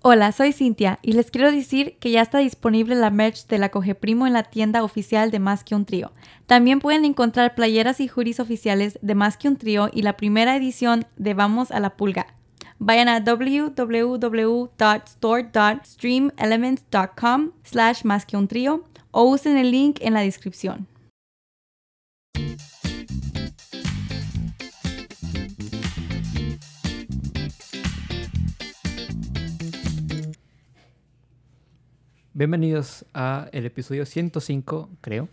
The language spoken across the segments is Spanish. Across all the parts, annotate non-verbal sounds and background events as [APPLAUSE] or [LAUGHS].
Hola, soy Cintia y les quiero decir que ya está disponible la merch de la Coge Primo en la tienda oficial de Más que un Trío. También pueden encontrar playeras y juris oficiales de Más que un Trío y la primera edición de Vamos a la Pulga. Vayan a www.store.streamelements.com slash más que un trío o usen el link en la descripción. Bienvenidos a el episodio 105, creo,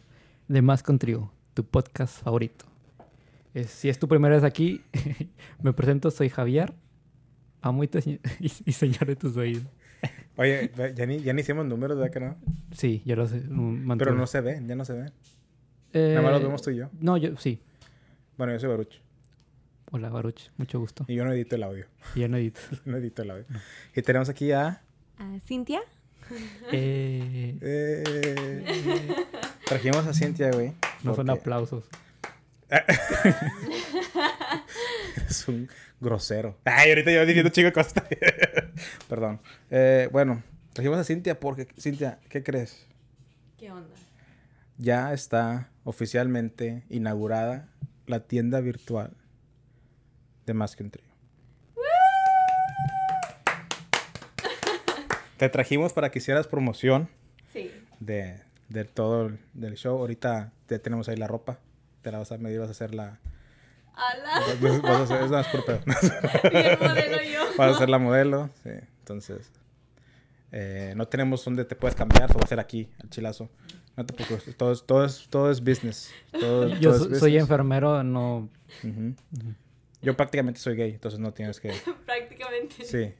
de Más un Trío, tu podcast favorito. Si es tu primera vez aquí, [LAUGHS] me presento, soy Javier, amo y, te [LAUGHS] y, y señalo tus oídos. Oye, ya ni, ya ni hicimos números, ¿verdad que no? Sí, yo lo sé. mm, mantuve. Pero no se ven, ya no se ven. Eh, Nada más los vemos tú y yo. No, yo sí. Bueno, yo soy Baruch. Hola, Baruch, mucho gusto. Y yo no edito el audio. Y yo no edito. [LAUGHS] No edito el audio. Y tenemos aquí a... Ah, ¿Cintia? Eh, eh, trajimos a Cintia, güey. no son aplausos. [LAUGHS] Es un grosero. Ay, ahorita yo diciendo chico cosas. [LAUGHS] Perdón. Eh, bueno, trajimos a Cintia porque... Cintia, ¿qué crees? ¿Qué onda? Ya está oficialmente inaugurada la tienda virtual de Más que un Trío. Te trajimos para que hicieras promoción Sí. de, de todo el del show. Ahorita te tenemos ahí la ropa. Te la vas a medir, vas a hacer la... Hola. Vas, vas a hacer, es más por pedo. [LAUGHS] Y el modelo yo. [LAUGHS] Vas a ser la modelo, sí. Entonces, eh, no tenemos donde te puedes cambiar, lo voy a hacer aquí, al chilazo. No te preocupes, todo es, todo es, todo es business. Todo, Yo todo es so- soy business. enfermero, no... Ujú. Yo prácticamente soy gay, entonces no tienes que... [LAUGHS] Prácticamente. Sí.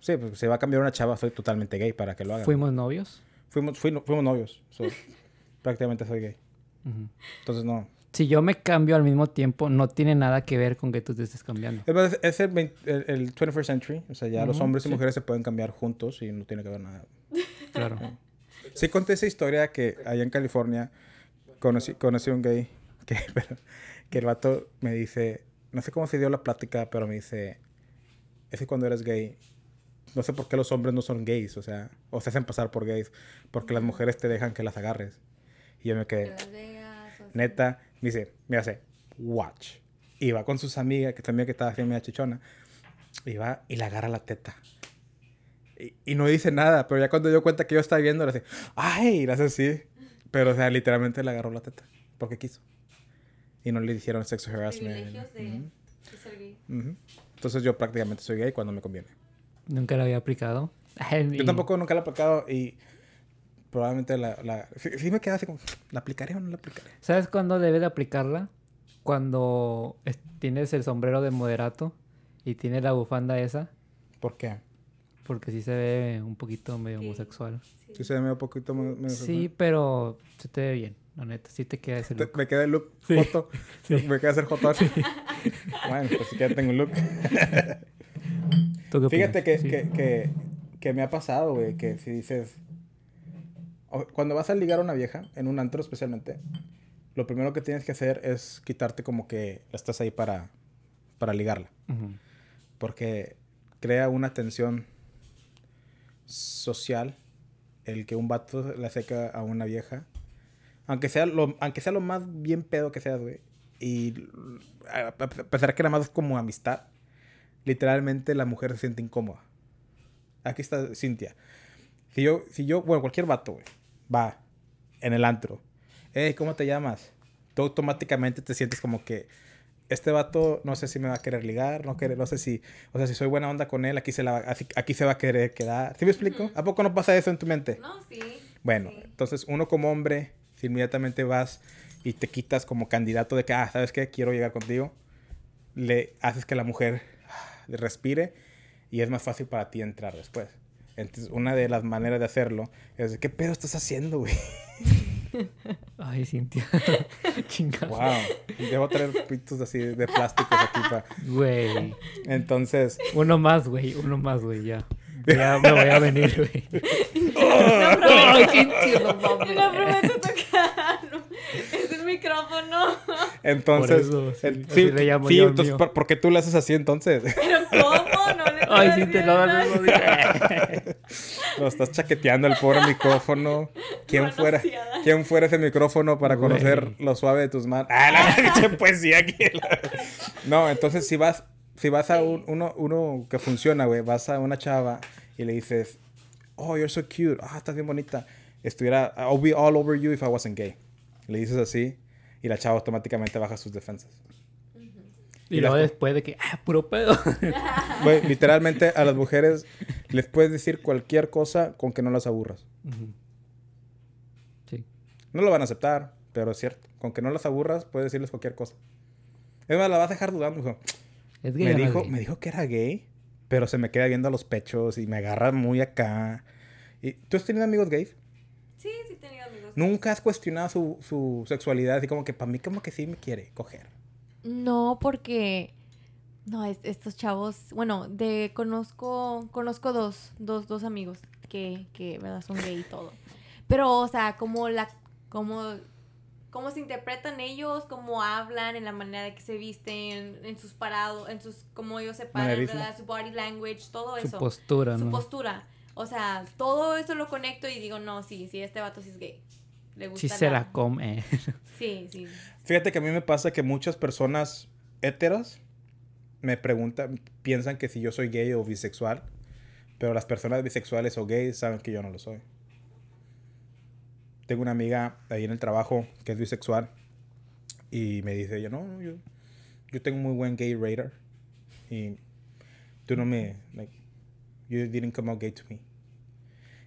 Sí, pues se va a cambiar una chava, soy totalmente gay para que lo haga. Fuimos novios. Fuimos, fui- fuimos novios, so, [LAUGHS] prácticamente soy gay. Ujú. Entonces no. Si yo me cambio al mismo tiempo, no tiene nada que ver con que tú te estés cambiando. Es, es el, 20 el, el 21st century, o sea, ya los Ujú, hombres y sí. mujeres se pueden cambiar juntos y no tiene que ver nada. [LAUGHS] Claro. Sí conté esa historia que allá en California conocí, conocí a un gay que, [LAUGHS] pero- que el vato me dice, no sé cómo se dio la plática, pero me dice, es que cuando eres gay, no sé por qué los hombres no son gays, o sea, o se hacen pasar por gays, porque las mujeres te dejan que las agarres. Y yo me quedé, neta, me dice, me hace, watch. Y va con sus amigas, que también que estaba así media chichona, y va y le agarra la teta. Y, y no dice nada, pero ya cuando dio cuenta que yo estaba viendo, le hace, ¡ay! Y le hace así. Pero, o sea, literalmente le agarró la teta, porque quiso. Y no le hicieron sexo harassment. De, de. Entonces yo prácticamente soy gay cuando me conviene. Nunca lo había aplicado. [LAUGHS] Yo tampoco nunca la he aplicado y probablemente la... la sí, sí me queda así como, ¿la aplicaré o no la aplicaré? ¿Sabes cuándo debes de aplicarla? Cuando es- tienes el sombrero de moderato y tienes la bufanda esa, ¿Por qué? porque sí se ve un poquito medio Sí. homosexual. Sí se ve medio poquito... Sí, pero se te ve bien, la neta. Sí te queda ese look. Me queda el look foto. Sí. Me queda hacer foto. bueno, pues sí que ya tengo un look. [LAUGHS] ¿Tú qué Fíjate que? Sí. que, que, que me ha pasado, güey, que si dices... Cuando vas a ligar a una vieja, en un antro especialmente, lo primero que tienes que hacer es quitarte como que estás ahí para, para ligarla. Ujú. Porque crea una tensión social el que un vato le acerca a una vieja. Aunque sea lo, aunque sea lo más bien pedo que seas, güey. Y a pesar que nada más es como amistad, literalmente la mujer se siente incómoda. Aquí está Cintia. Si yo, si yo, bueno, cualquier vato, güey, va en el antro. Hey, ¿cómo te llamas? Tú automáticamente te sientes como que este vato no sé si me va a querer ligar, no, querer, no sé si, o sea, si soy buena onda con él, aquí se, la, va- aquí se va a querer quedar. ¿Sí me explico? ¿A poco no pasa eso en tu mente? No, sí. Bueno, Sí. entonces uno como hombre, si inmediatamente vas y te quitas como candidato de que, ah, ¿sabes qué? Quiero llegar contigo, le haces que la mujer respire y es más fácil para ti entrar después. Entonces, una de las maneras de hacerlo es, ¿qué pedo estás haciendo, güey? [LAUGHS] Ay, Cintia. [LAUGHS] Chingada. Wow. Debo traer pitos así de plásticos aquí para... Güey. Entonces, Uno más, güey. Uno más, güey, ya. [LAUGHS] Ya me voy a venir, güey. Ay, Cintia, no mames. No prometo tocarlo. Micrófono. [LAUGHS] entonces... Por eso, sí, así le llamo yo al entonces. ¿por, por qué tú le haces así entonces? [LAUGHS] Pero ¿cómo? No le Ay, sí te lo das. [LAUGHS] Lo estás chaqueteando el pobre micrófono. ¿Quién fuera. ¿Quién fuera ese micrófono para conocer lo suave de tus manos? Ah, la pinche poesía aquí. No, entonces si vas, si vas a un- uno, uno que funciona, güey, vas a una chava y le dices, oh, you're so cute, ah, estás bien bonita. Estuviera, I'll be all over you if I wasn't gay. Le dices así y la chava automáticamente baja sus defensas. Y Y luego las- después de que, ah, puro pedo. [LAUGHS] Literalmente a las mujeres les puedes decir cualquier cosa con que no las aburras. Sí. No lo van a aceptar, pero es cierto. Con que no las aburras, puedes decirles cualquier cosa. Es más, la vas a dejar dudando. hijo. Es gay Me dijo, gay? me dijo que era gay, pero se me queda viendo a los pechos y me agarra muy acá. ¿Y ¿Tú has tenido amigos gays? Sí, sí he tenido amigos. ¿Nunca has cuestionado su, su sexualidad? Así como que para mí como que sí me quiere coger. No, porque no, es- estos chavos, bueno, de conozco conozco dos, dos, dos amigos que, que verdad son gay y todo. Pero, o sea, como la como cómo se interpretan ellos, cómo hablan, en la manera de que se visten, en sus parados, en sus cómo ellos se paran. ¿verdad? Su body language, todo Su eso. postura, su ¿no? postura. O sea, todo eso lo conecto y digo, no, sí, sí, este vato sí es gay. Le gusta Sí se la come. [LAUGHS] Sí, sí. Fíjate que a mí me pasa que muchas personas héteros me preguntan, piensan que si yo soy gay o bisexual, pero las personas bisexuales o gays saben que yo no lo soy. Tengo una amiga ahí en el trabajo que es bisexual y me dice, yo no, no, yo, yo tengo muy buen gay radar y tú no me, like, you didn't come out gay to me.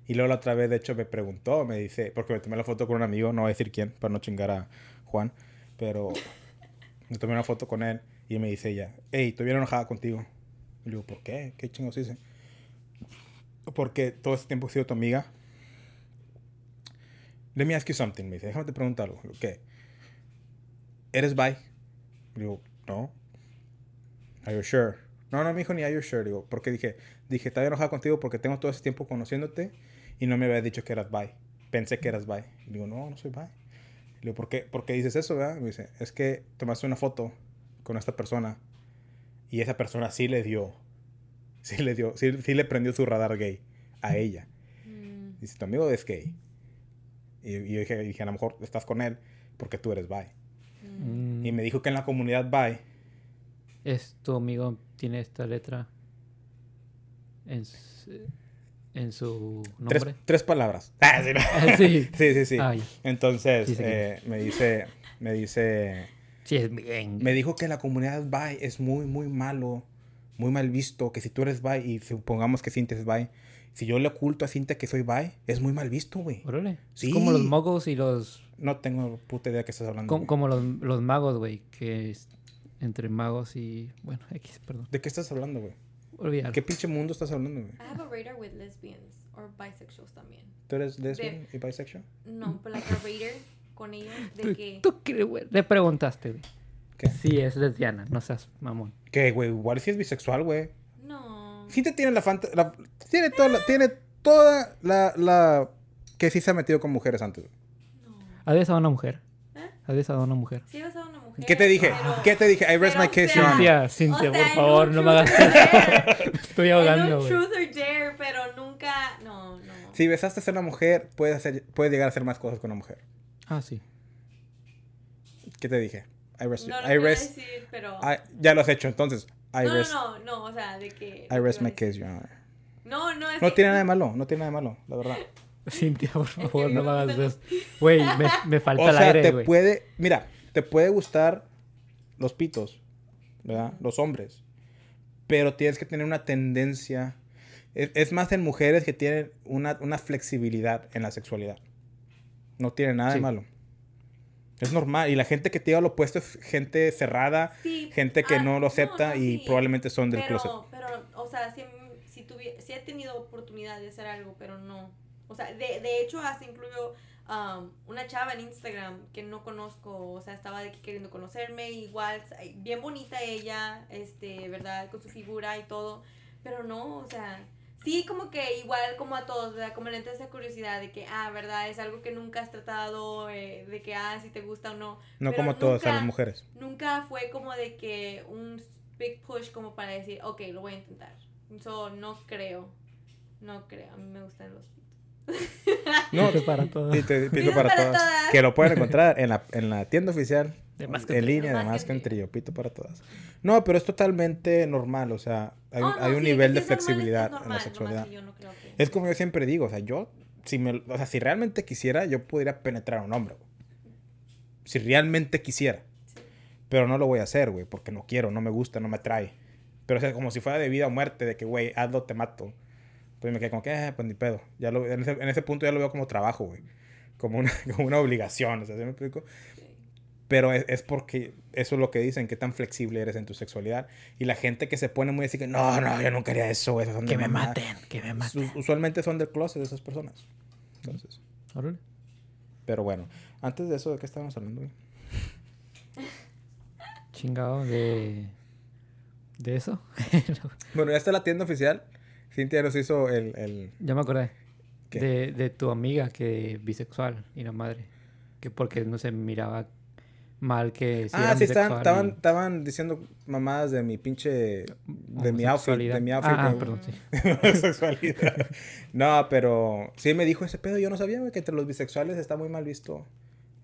Y luego la otra vez, de hecho, me preguntó, me dice, porque me tomé la foto con un amigo, no voy a decir quién, para no chingar a Juan, pero me tomé una foto con él y me dice ella, hey, estoy bien enojada contigo. Y le ¿por qué? ¿Qué chingos hice? Porque todo este tiempo he sido tu amiga. Let me ask you something, me dice, déjame te preguntar algo. ¿Qué? ¿Eres bi? Le digo, no. Are you sure? No, no, me dijo ni are you sure. Digo, porque dije, dije, estaba enojada contigo porque tengo todo ese tiempo conociéndote y no me habías dicho que eras bi. Pensé que eras bi. Y digo, no, no soy bi. Le digo, ¿por qué, ¿por qué dices eso, verdad? Me dice, es que tomaste una foto con esta persona y esa persona sí le dio, sí le dio, sí, sí le prendió su radar gay a ella. Mm, Dice, tu amigo es gay. Y, y yo dije, dije, a lo mejor estás con él porque tú eres bi. Mm. Y me dijo que en la comunidad bi, Es tu amigo tiene esta letra en su, en su nombre. tres palabras. [LAUGHS] Ah, sí, no. [LAUGHS] Sí. sí, sí. [LAUGHS] Ah. Entonces, Sí, eh, me dice, me dice, Sí, es bien. me dijo que la comunidad bi es muy, muy malo, muy mal visto, que si tú eres bi y supongamos que Cintia es bi, si yo le oculto a Cintia que soy bi, es muy mal visto, güey. Órale. Sí. Es como los mogos y los. No tengo puta idea de qué estás hablando. Como, como los, los magos, güey. Que es entre magos y. Bueno, X, perdón. ¿De qué estás hablando, güey? Olvidar. ¿Qué pinche mundo estás hablando, güey? I have a radar with lesbians or bisexuals también. ¿Tú eres lesbian y bisexual? No, pero like a radar con ellos de ¿Tú, que tú qué, güey? Le preguntaste, güey. ¿Qué? Sí, es lesbiana. No seas mamón. ¿Qué, güey? Igual si es bisexual, güey. no. Cintia tiene la fanta... la- tiene toda la... Tiene toda la, la... Que sí se ha metido con mujeres antes. güey. No. ¿Has besado a una mujer? ¿Eh? ¿Has besado a una mujer? Sí he besado a una mujer. ¿Qué te dije? pero- ¿Qué te dije? I rest my case, Your Honor. Cintia, Cintia, por favor, no me hagas [LAUGHS] eso. estoy ahogando, güey. truth or dare, pero nunca. No, no. Si besaste a una mujer, puedes, hacer, puedes llegar a hacer más cosas con una mujer. Ah, sí. ¿Qué te dije? I rest, No lo I rest- decir, pero. I- ya lo has hecho, entonces. I no, rest, no, no, no, o sea, de que. I rest my case, Your Honor. No, no, es No que- tiene nada de malo, no tiene nada de malo, la verdad. [LAUGHS] Cintia, por favor, no me hagas eso. Güey, me, me falta O el sea, aire, te güey. puede, mira, te puede gustar los pitos, ¿verdad? Los hombres. Pero tienes que tener una tendencia. Es, es más en mujeres que tienen una, una flexibilidad en la sexualidad. No tiene nada de malo. Es normal. Y la gente que te diga lo opuesto es gente cerrada, Sí, gente que ah, no lo acepta no, y sí, probablemente son del pero, closet. Pero, o sea, sí, si, tuvi- sí he tenido oportunidad de hacer algo, pero no. O sea, de, de hecho, hasta incluyo um, una chava en Instagram que no conozco, o sea, estaba de que queriendo conocerme, igual, bien bonita ella, este, ¿verdad? Con su figura y todo, pero no, o sea, sí como que igual como a todos, ¿verdad? Como le entra esa curiosidad de que, ah, ¿verdad? Es algo que nunca has tratado, eh, de que, ah, si te gusta o no. No pero como todas a las mujeres. nunca fue como de que un big push como para decir, ok, lo voy a intentar. So, no creo. No creo. A mí me gustan los. No, Pito para todas. Pito, pito Pito para, para todas. todas. Que lo pueden encontrar en la, en la tienda oficial. De Más que en línea, de Más que un trío. Pito para todas. No, pero es totalmente normal. O sea, hay, un- Oh, no, hay un sí, nivel de sí es normal, flexibilidad en la sexualidad. que yo no creo que- Es como yo siempre digo, o sea, yo, si, me, o sea, si realmente quisiera, yo podría penetrar a un hombre. güey. Si realmente quisiera. Pero no lo voy a hacer, güey, porque no quiero, no me gusta, no me atrae. Pero o sea, como si fuera de vida o muerte, de que, güey, hazlo, te mato. Pues me quedé como que, eh, pues ni pedo. Ya lo, en, ese, en ese punto ya lo veo como trabajo, güey. Como una, [LAUGHS] como una obligación, o sea, ¿sí me explico? Pero es, es porque eso es lo que dicen, que tan flexible eres en tu sexualidad. Y la gente que se pone muy así que, no, no, yo no quería eso, güey. Que me mamá". maten, que me maten. Usualmente son del closet de esas personas. Entonces, Órale. pero bueno, antes de eso, ¿de qué estábamos hablando, güey? Chingado de. de eso. [LAUGHS] Bueno, ya está la tienda oficial. Cintia nos hizo el... el... ya me acordé. De, de tu amiga que bisexual y la madre. Que porque no se miraba mal que si ah, sí, estaban, estaban, y estaban diciendo mamadas de mi pinche... De mi outfit, de mi outfit. Ah, ah, perdón, sí. [LAUGHS] Homosexualidad. no, pero sí me dijo ese pedo. Yo no sabía, güey, que entre los bisexuales está muy mal visto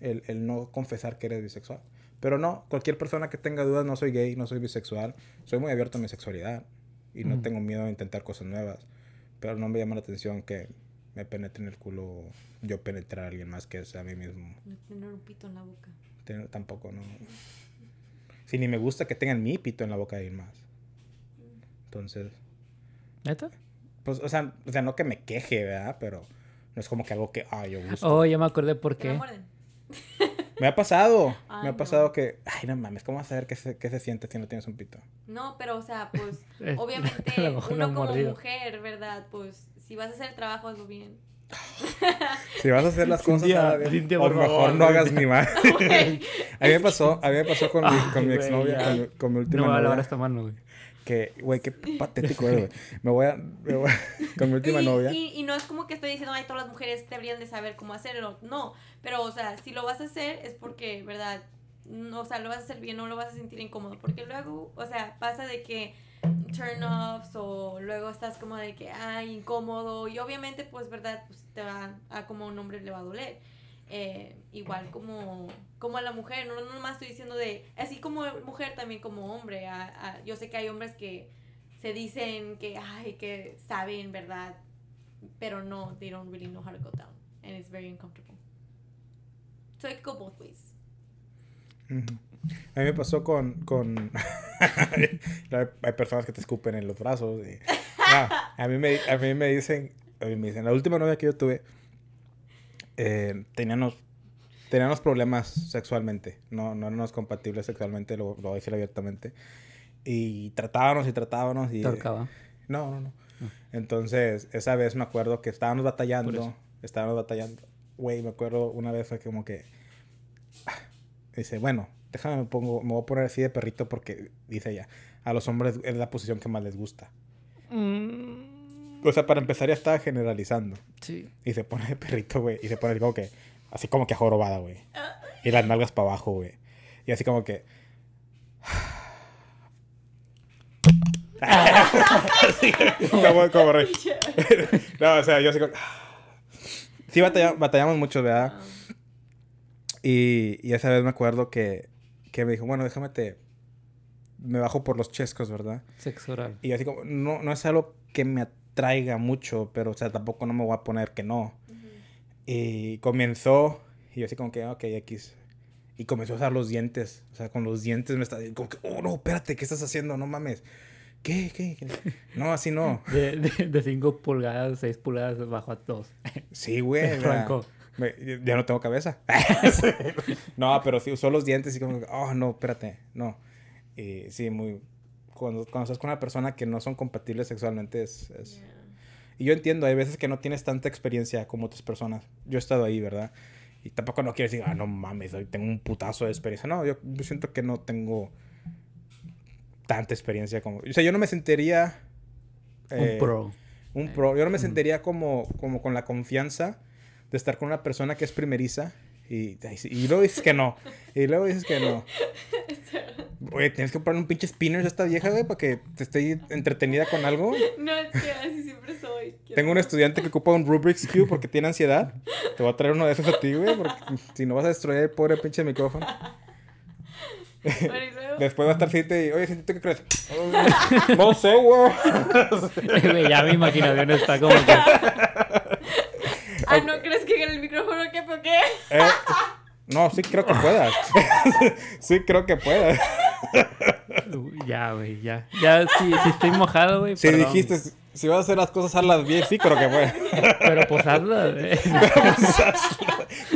el, el no confesar que eres bisexual. Pero no, cualquier persona que tenga dudas, no soy gay, no soy bisexual. Soy muy abierto a mi sexualidad. Y no tengo miedo a intentar cosas nuevas. Pero no me llama la atención que me penetre en el culo yo penetrar a alguien más que sea a mí mismo. No tener un pito en la boca. Ten- Tampoco, no. Si ni me gusta que tengan mi pito en la boca de alguien más. Entonces, ¿Neta? pues, o sea, o sea, no que me queje, ¿verdad? Pero no es como que algo que, ah, yo gusto. Oh, ya me acordé por ¿Te la qué. muerden? Me ha pasado, Ay, me ha no. pasado que, ay, no mames, ¿cómo vas a saber qué se, qué se siente si no tienes un pito? No, pero o sea, pues [LAUGHS] obviamente [LAUGHS] a uno no como mordido. mujer, ¿verdad? Pues si vas a hacer el trabajo, hazlo bien. Si vas a hacer las cosas, Cintia, hazla bien. Cintia, o por mejor no hagas ni más. Güey. [LAUGHS] a mí me pasó, a mí me pasó con mi, con mi exnovia, con, mi- con mi última No me va a lavar novia, esta mano, güey. Que, güey, qué patético güey. Me voy a, me voy a- [LAUGHS] con mi última y, novia. Y, y no es como que estoy diciendo, ay, todas las mujeres deberían de saber cómo hacerlo. No, pero, o sea, si lo vas a hacer es porque, ¿verdad? No, o sea, lo vas a hacer bien, no lo vas a sentir incómodo. Porque luego, o sea, pasa de que turn offs o luego estás como de que, ay, incómodo. Y obviamente, pues, ¿verdad? Pues te va a como un hombre le va a doler. Eh, igual como, como a la mujer, no, no nomás estoy diciendo de, así como mujer también como hombre. a- a- yo sé que hay hombres que se dicen que, ay, que saben, ¿verdad? Pero no, they don't really know how to go down. And it's very uncomfortable. So it could go both ways. A mí me pasó con... con... [LAUGHS] Hay personas que te escupen en los brazos. y- Ah, a, mí me, a mí me dicen... A mí me dicen, la última novia que yo tuve, eh, teníamos, teníamos problemas sexualmente. No, no éramos compatibles sexualmente, lo, lo voy a decir abiertamente. Y tratábamos y tratábamos y... Te ahorcaba. No, no, no. Ah. Entonces, esa vez me acuerdo que estábamos batallando. Estábamos batallando. Güey, me acuerdo una vez fue como que. ah, Dice, bueno, déjame me pongo, me voy a poner así de perrito porque dice ella, a los hombres es la posición que más les gusta. O sea, para empezar ya estaba generalizando. Sí. Y se pone de perrito, güey. Y se pone como que, así como que jorobada, güey. Y las nalgas para abajo, güey. Y así como que. Así, [LAUGHS] como, como rey. [LAUGHS] no, o sea, yo así como. Sí, batalla- batallamos mucho, ¿verdad? Y, y esa vez me acuerdo que, que me dijo, bueno, déjame te... Me bajo por los chescos, ¿verdad? Sexo oral. Y así como, no, no es algo que me atraiga mucho, pero, o sea, tampoco no me voy a poner que no. Y comenzó, y yo así como que, ok, X. Y comenzó a usar los dientes. O sea, con los dientes me está como que, oh, no, espérate, ¿qué estás haciendo? No mames. ¿Qué? ¿Qué? ¿Qué? No, así no. [LAUGHS] De, de, de 5 pulgadas, 6 pulgadas bajo a 2. Sí, güey. [LAUGHS] me- ya no tengo cabeza. [LAUGHS] no, pero sí usó los dientes y como, que, oh, no, espérate, no. Y sí, muy... Cuando, cuando estás con una persona que no son compatibles sexualmente es... es- yeah. Y yo entiendo, hay veces que no tienes tanta experiencia como otras personas. Yo he estado ahí, ¿verdad? Y tampoco no quiero decir, ah, no mames, hoy tengo un putazo de experiencia. No, yo, siento que no tengo tanta experiencia como... O sea, yo no me sentiría... eh, Un pro. un pro. Yo no me Mm. sentiría como, como con la confianza de estar con una persona que es primeriza y, y luego dices que no. Y luego dices que no. [LAUGHS] Oye, tienes que comprarle un pinche spinner a esta vieja, güey, para que te esté entretenida con algo. [LAUGHS] No, es que así siempre soy. Tengo un estudiante que ocupa un Rubik's Cube porque tiene ansiedad. Te voy a traer uno de esos a ti, güey, porque si no vas a destruir el pobre pinche micrófono. Después va a estar Cintia y, oye, Cintia, ¿tú qué crees? [LAUGHS] no sé, güey. [LAUGHS] Güey, ya mi imaginación está como que... Ah, ¿no crees que en el micrófono qué por qué? Eh, no, sí creo que puedas. sí creo que puedas. Ya, güey, ya. Ya, sí, sí estoy mojado, güey. Si perdón. dijiste, si vas a hacer las cosas, hazlas bien, sí creo que puedas. Pero pues hazlo, [LAUGHS] güey.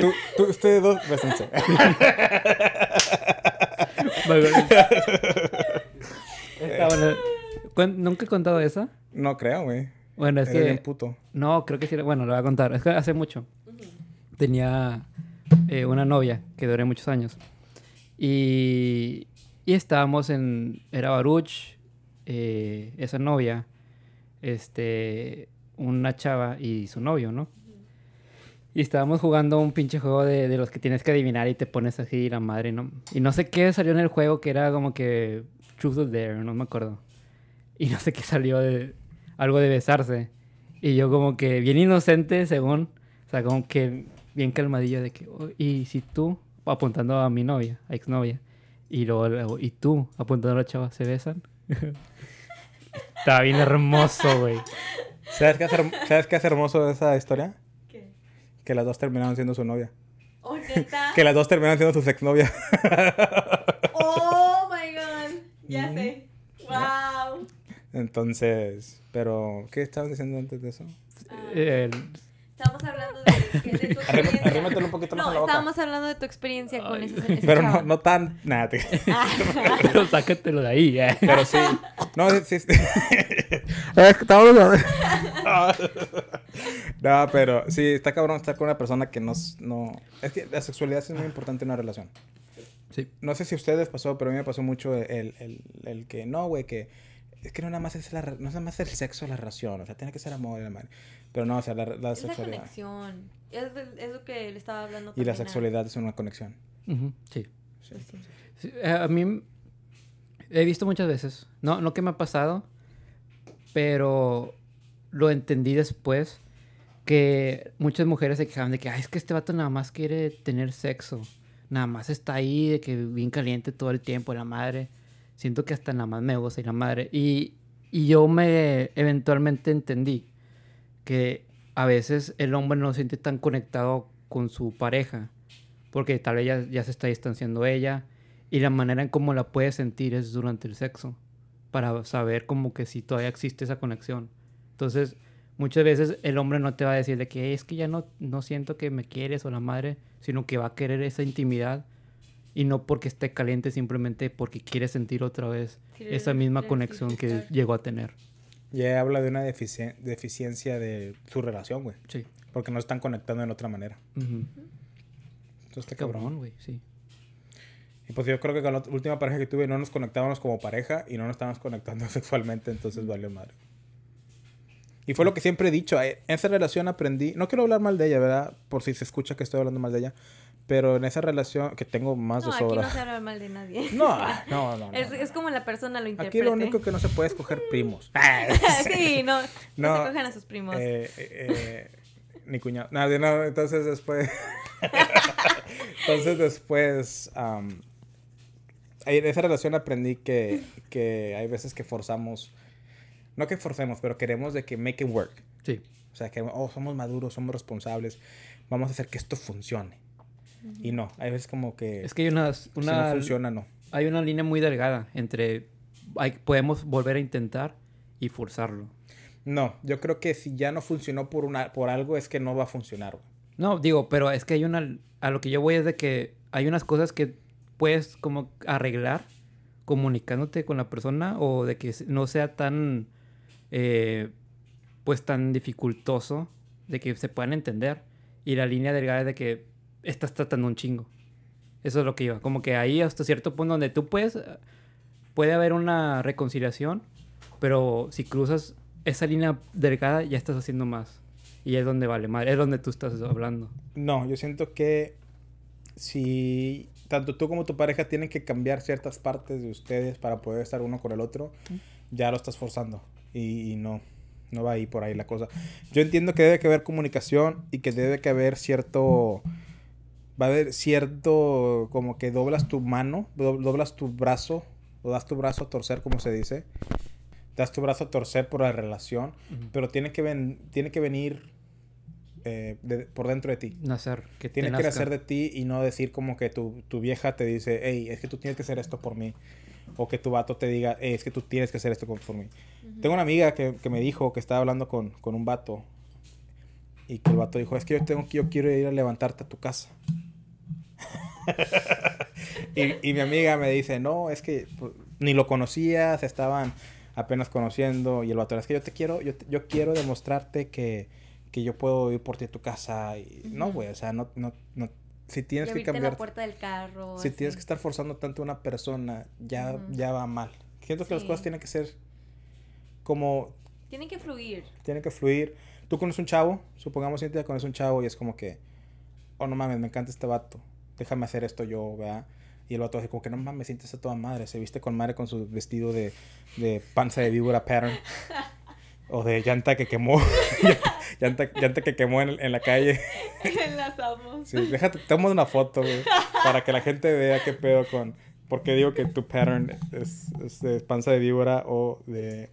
tú, tú, ustedes dos, bésense. Está bueno. ¿Nunca he contado esa? No creo, güey. Bueno, es Eres bien que... puto. No, creo que sí. Bueno, lo voy a contar. Es que hace mucho. Tenía eh, una novia que duré muchos años. Y, y estábamos en... Era Baruch, eh, esa novia, este, una chava y su novio, ¿no? Y estábamos jugando un pinche juego de, los que tienes que adivinar y te pones así la madre, ¿no? Y no sé qué salió en el juego que era como que Truth or Dare, no me acuerdo. Y no sé qué salió de algo de besarse. Y yo como que bien inocente, según, o sea, como que bien calmadillo de que, "Oh, y si tú, apuntando a mi novia, a exnovia, y luego, luego, y tú, apuntando a la chava, ¿se besan? [LAUGHS] Estaba bien hermoso, güey. ¿Sabes qué, es ¿Sabes qué es hermoso de esa historia? ¿Qué? Que las dos terminaron siendo su novia. Oh, neta. [LAUGHS] Que las dos terminaron siendo sus exnovias. [LAUGHS] Oh my god. Ya sé. Wow. Entonces, pero, ¿qué estabas diciendo antes de eso? El- Estábamos hablando de, que- de tu experiencia. arrímatelo un poquito más No, a la boca. estábamos hablando de tu experiencia con Ay. esa, esa Pero no, no tan. Nada, te- [LAUGHS] pero sácatelo de ahí, eh. pero sí. No, sí. sí. Es que estamos- No, pero sí, está cabrón estar con una persona que no, no. Es que la sexualidad es muy importante en una relación. Sí. No sé si a ustedes pasó, pero a mí me pasó mucho el, el, el que no, güey, que es que no nada más es la, no es nada más el sexo la relación, o sea, tiene que ser amor y la madre. Pero no, o sea, la, la Es la sexualidad. conexión. Es, es lo que le estaba hablando Y la sexualidad es una conexión. Sí. Sí. Pues sí. Sí, eh, A mí he visto muchas veces, no, no que me ha pasado, pero lo entendí después que muchas mujeres se quejaban de que, Ay, es que este vato nada más quiere tener sexo, nada más está ahí, de que bien caliente todo el tiempo, la madre. Siento que hasta nada más me goza y la madre. Y, y yo me eventualmente entendí que a veces el hombre no se siente tan conectado con su pareja porque tal vez ya, ya se está distanciando ella y la manera en cómo la puede sentir es durante el sexo para saber como que si todavía existe esa conexión. Entonces, muchas veces el hombre no te va a decir de que es que ya no, no siento que me quieres o la madre, sino que va a querer esa intimidad y no porque esté caliente, simplemente porque quiere sentir otra vez Quiere esa misma conexión que llegó a tener. Ya habla de una deficien- deficiencia de su relación, güey. Sí. Porque no están conectando en otra manera. Ujú. Entonces está cabrón. Güey, sí. Y pues yo creo que con la última pareja que tuve no nos conectábamos como pareja y no nos estábamos conectando [LAUGHS] sexualmente, entonces valió madre. Y fue lo que siempre he dicho. eh, En esa relación aprendí, no quiero hablar mal de ella, ¿verdad? Por si se escucha que estoy hablando mal de ella. Pero en esa relación, que tengo más No, de aquí sobra. no se habla mal de nadie. [LAUGHS] No, no, no. no, Es, no. es como la persona lo interprete. Aquí lo único que no se puede es coger [LAUGHS] primos. [LAUGHS] sí, no, no, No, se cojan a sus primos. Eh, eh, eh, ni cuñado. Nadie, no, entonces después. entonces después. am, en esa relación aprendí que, que hay veces que forzamos. No que forcemos, pero queremos de que make it work. Sí. O sea, que oh, somos maduros, somos responsables. Vamos a hacer que esto funcione. Y no, hay veces como que. Es que hay una, si no funciona, no. hay una línea muy delgada entre hay- podemos volver a intentar y forzarlo. No, yo creo que si ya no funcionó por, una, por algo es que no va a funcionar. No, digo, pero es que hay una... A lo que yo voy es de que hay unas cosas que puedes como arreglar comunicándote con la persona o de que no sea tan... eh, pues tan dificultoso de que se puedan entender. Y la línea delgada es de que estás tratando un chingo. Eso es lo que iba. Como que ahí hasta cierto punto donde tú puedes... Puede haber una reconciliación, pero si cruzas esa línea delgada ya estás haciendo más. Y es donde vale madre, es donde tú estás hablando. No, yo siento que si tanto tú como tu pareja tienen que cambiar ciertas partes de ustedes para poder estar uno con el otro, ya lo estás forzando. Y, y no, no va ahí por ahí la cosa. Yo entiendo que debe que haber comunicación y que debe que haber cierto... Va a haber cierto, como que doblas tu mano, do- doblas tu brazo, o das tu brazo a torcer, como se dice. Das tu brazo a torcer por la relación, Ujú. pero tiene que, ven, tiene que venir eh, de- por dentro de ti. Nacer, que Tiene que nacer de ti y no decir como que tu, tu vieja te dice, hey, es que tú tienes que hacer esto por mí. O que tu vato te diga, hey, es que tú tienes que hacer esto por mí. Tengo una amiga que, que me dijo que estaba hablando con, con un vato. Y que el vato dijo, es que yo, tengo, que- yo quiero ir a levantarte a tu casa. [LAUGHS] y, y mi amiga me dice, no, es que pues, ni lo conocía, se estaban apenas conociendo. Y el vato, es que yo te quiero, yo, te- yo quiero demostrarte que, que yo puedo ir por ti a tu casa. Y no, güey, o sea, no, no, no, si tienes que cambiar, la puerta del carro. si así. tienes que estar forzando tanto a una persona, ya, ya va mal. Siento que las cosas tienen que ser como Tienen que fluir. tiene que fluir. Tú conoces un chavo, supongamos Cintia conoce un chavo y es como que, oh no mames, me encanta este vato, déjame hacer esto yo, ¿verdad? Y el vato dice como que no mames, sientes a toda madre, se viste con madre con su vestido de, de panza de víbora pattern. [LAUGHS] O de llanta que quemó, [LAUGHS] llanta, llanta que quemó en, en la calle. [LAUGHS] Enlazamos. Sí, déjate, toma una foto, güey, para que la gente vea qué pedo con... Porque digo que tu pattern es, es de panza de víbora o de...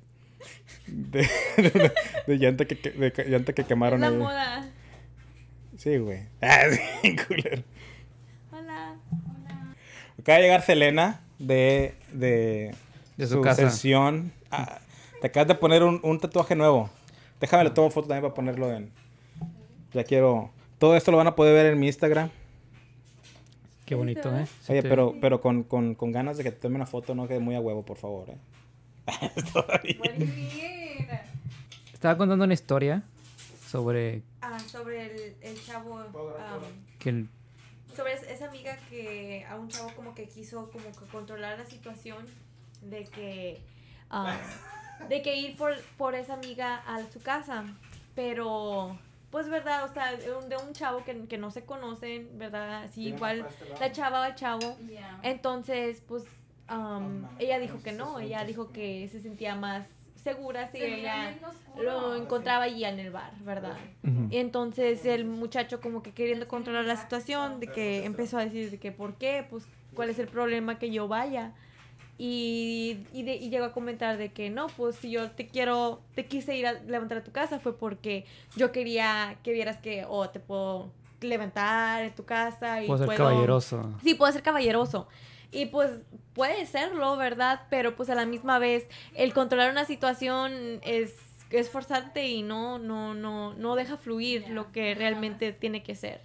De, de, de llanta, que, de llanta que Es quemaron la ahí. moda. Sí, güey. Ah, sí, culero. Acaba de llegar Selena de, de, De su casa. sesión. Ah, te acabas de poner un, un tatuaje nuevo. Déjame le tomo foto también para ponerlo en... Ya quiero... Todo esto lo van a poder ver en mi Instagram. Qué bonito, ¿eh? Oye, pero, pero con, con, con ganas de que te tome una foto, no quede muy a huevo, por favor, ¿eh? [LAUGHS] Bien. Estaba contando una historia sobre Ah, sobre el, el chavo. um, que el... sobre es- esa amiga que a un chavo como que quiso como que controlar la situación de que um, [LAUGHS] de que ir por, por esa amiga a su casa. Pero pues verdad o sea de un, de un chavo que, que no se conocen verdad sí igual la chava al chavo. Entonces pues um, ella dijo que no ella dijo que se sentía más segura si ella lo encontraba allí en el bar verdad y entonces el muchacho como que queriendo controlar la situación, de que empezó a decir de que por qué, pues cuál es el problema que yo vaya. Y, y, de- y llegó a comentar de que no, pues si yo te quiero, te quise ir a levantar a tu casa fue porque yo quería que vieras que, oh, te puedo levantar en tu casa y Puedo ser puedo- caballeroso. Sí, puede ser caballeroso. Y pues puede serlo, ¿verdad? Pero pues a la misma vez el controlar una situación es, es forzarte y no, no, no, no deja fluir lo que realmente tiene que ser.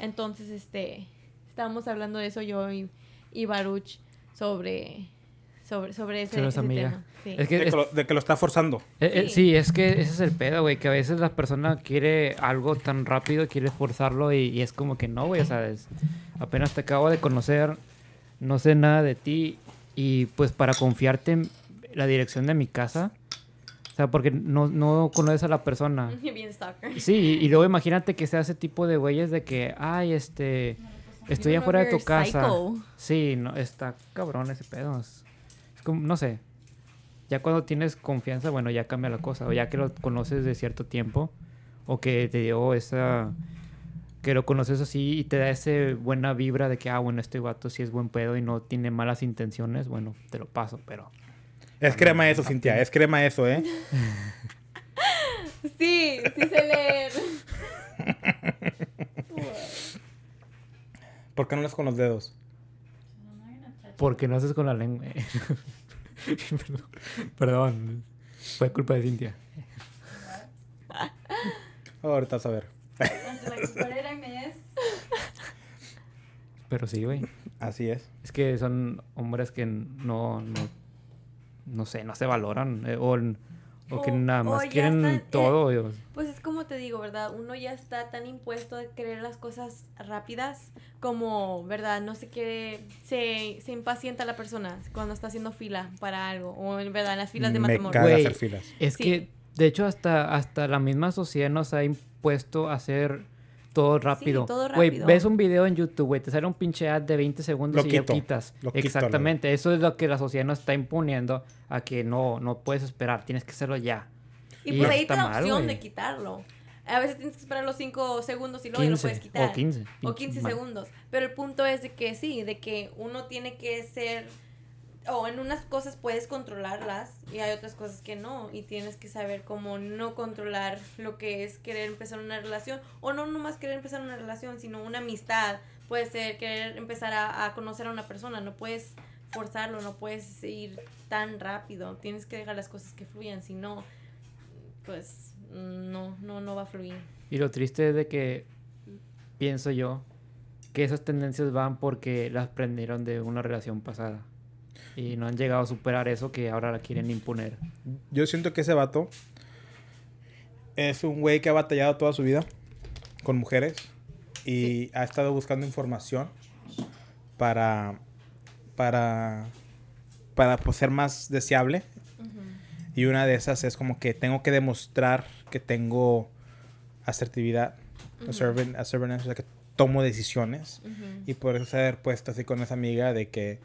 Entonces, este, estábamos hablando de eso yo y, y Baruch sobre, sobre, sobre ese, Sobre esa ese amiga. tema. Sí. Es que De es- que, lo, de que lo está forzando. Eh, eh, Sí. sí, es que ese es el pedo, güey, que a veces la persona quiere algo tan rápido, quiere forzarlo y, y es como que no, güey, o sea, es- apenas te acabo de conocer, no sé nada de ti y pues para confiarte en la dirección de mi casa, o sea, porque no, no conoces a la persona. [LAUGHS] Bien stalker. Sí, y, y luego imagínate que sea ese tipo de güeyes de que, ay, este, estoy afuera de tu casa. Psycho. Sí, no, está cabrón ese pedo. Es, es como, no sé. Ya cuando tienes confianza, bueno, ya cambia la cosa. O ya que lo conoces de cierto tiempo. O que te dio esa... Que lo conoces así y te da esa buena vibra de que, ah, bueno, este vato sí es buen pedo y no tiene malas intenciones. Bueno, te lo paso, pero... Es crema eso, Cintia. Es crema eso, ¿eh? [LAUGHS] Sí, sí sé leer. [LAUGHS] ¿Por qué no lees con los dedos? Porque no haces con la lengua. [LAUGHS] Perdón. Perdón. Fue culpa de Cintia. Ahorita vas a ver. Pero sí, güey. Así es. Es que son hombres que no, no, no sé, no se valoran. eh, o, o que nada más quieren están, eh, todo. Pues es como te digo, ¿verdad? Uno ya está tan impuesto a querer las cosas rápidas como, ¿verdad? No se quiere, se, se impacienta la persona cuando está haciendo fila para algo o en verdad en las filas de Me matrimonio. caga Güey. hacer filas. Es Sí. que, de hecho, hasta, hasta la misma sociedad nos ha impuesto a ser todo rápido. todo Güey, rápido. ves un video en YouTube, güey, te sale un pinche ad de 20 segundos Lo y ya quito, quitas. lo quito, Exactamente, eso es lo que la sociedad nos está imponiendo a que no, no puedes esperar, tienes que hacerlo ya. Y pues ahí te está da mal, opción güey. de quitarlo. A veces tienes que esperar los 5 segundos y luego ya lo 15 puedes quitar. o 15. O pinche 15 mal. segundos. Pero el punto es de que sí, de que uno tiene que ser... O en unas cosas puedes controlarlas y hay otras cosas que no. Y tienes que saber cómo no controlar lo que es querer empezar una relación. O no nomás querer empezar una relación, sino una amistad. Puede ser querer empezar a, conocer a una persona. No puedes forzarlo, no puedes ir tan rápido. Tienes que dejar las cosas que fluyan. Si no, pues no, no, no va a fluir. Y lo triste es de que pienso yo que esas tendencias van porque las aprendieron de una relación pasada. Y no han llegado a superar eso que ahora la quieren imponer. Yo siento que ese vato es un güey que ha batallado toda su vida con mujeres y ha estado buscando información para para para pues, ser más deseable. Y una de esas es como que tengo que demostrar que tengo asertividad, assertive- assertiveness, o sea, que tomo decisiones. Y por eso haber puesto así con esa amiga de que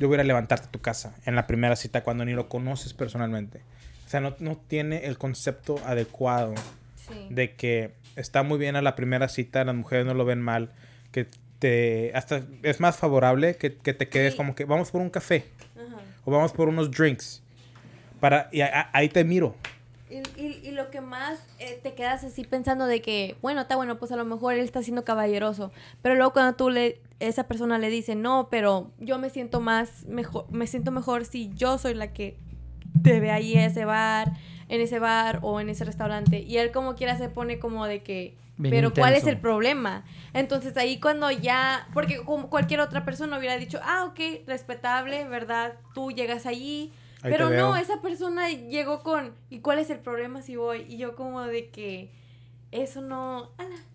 yo voy a levantarte a tu casa en la primera cita cuando ni lo conoces personalmente. O sea, no, no tiene el concepto adecuado Sí. de que está muy bien a la primera cita, las mujeres no lo ven mal, que te hasta es más favorable que, que te quedes Sí. como que vamos por un café Ajá. o vamos por unos drinks. Para, y a- a- ahí te miro. Lo que más eh, te quedas así pensando de que, bueno, está bueno, pues a lo mejor él está siendo caballeroso. Pero luego cuando tú le, esa persona le dice, no, pero yo me siento más, mejor, me siento mejor si yo soy la que te ve ahí a ese bar, en ese bar o en ese restaurante. Y él como quiera se pone como de que, Bien pero ¿cuál es intenso. el problema? Entonces ahí cuando ya, porque como cualquier otra persona hubiera dicho, ah, ok, respetable, ¿verdad? Tú llegas allí. Ahí pero no, esa persona llegó con, ¿y cuál es el problema si voy? Y yo como de que eso no...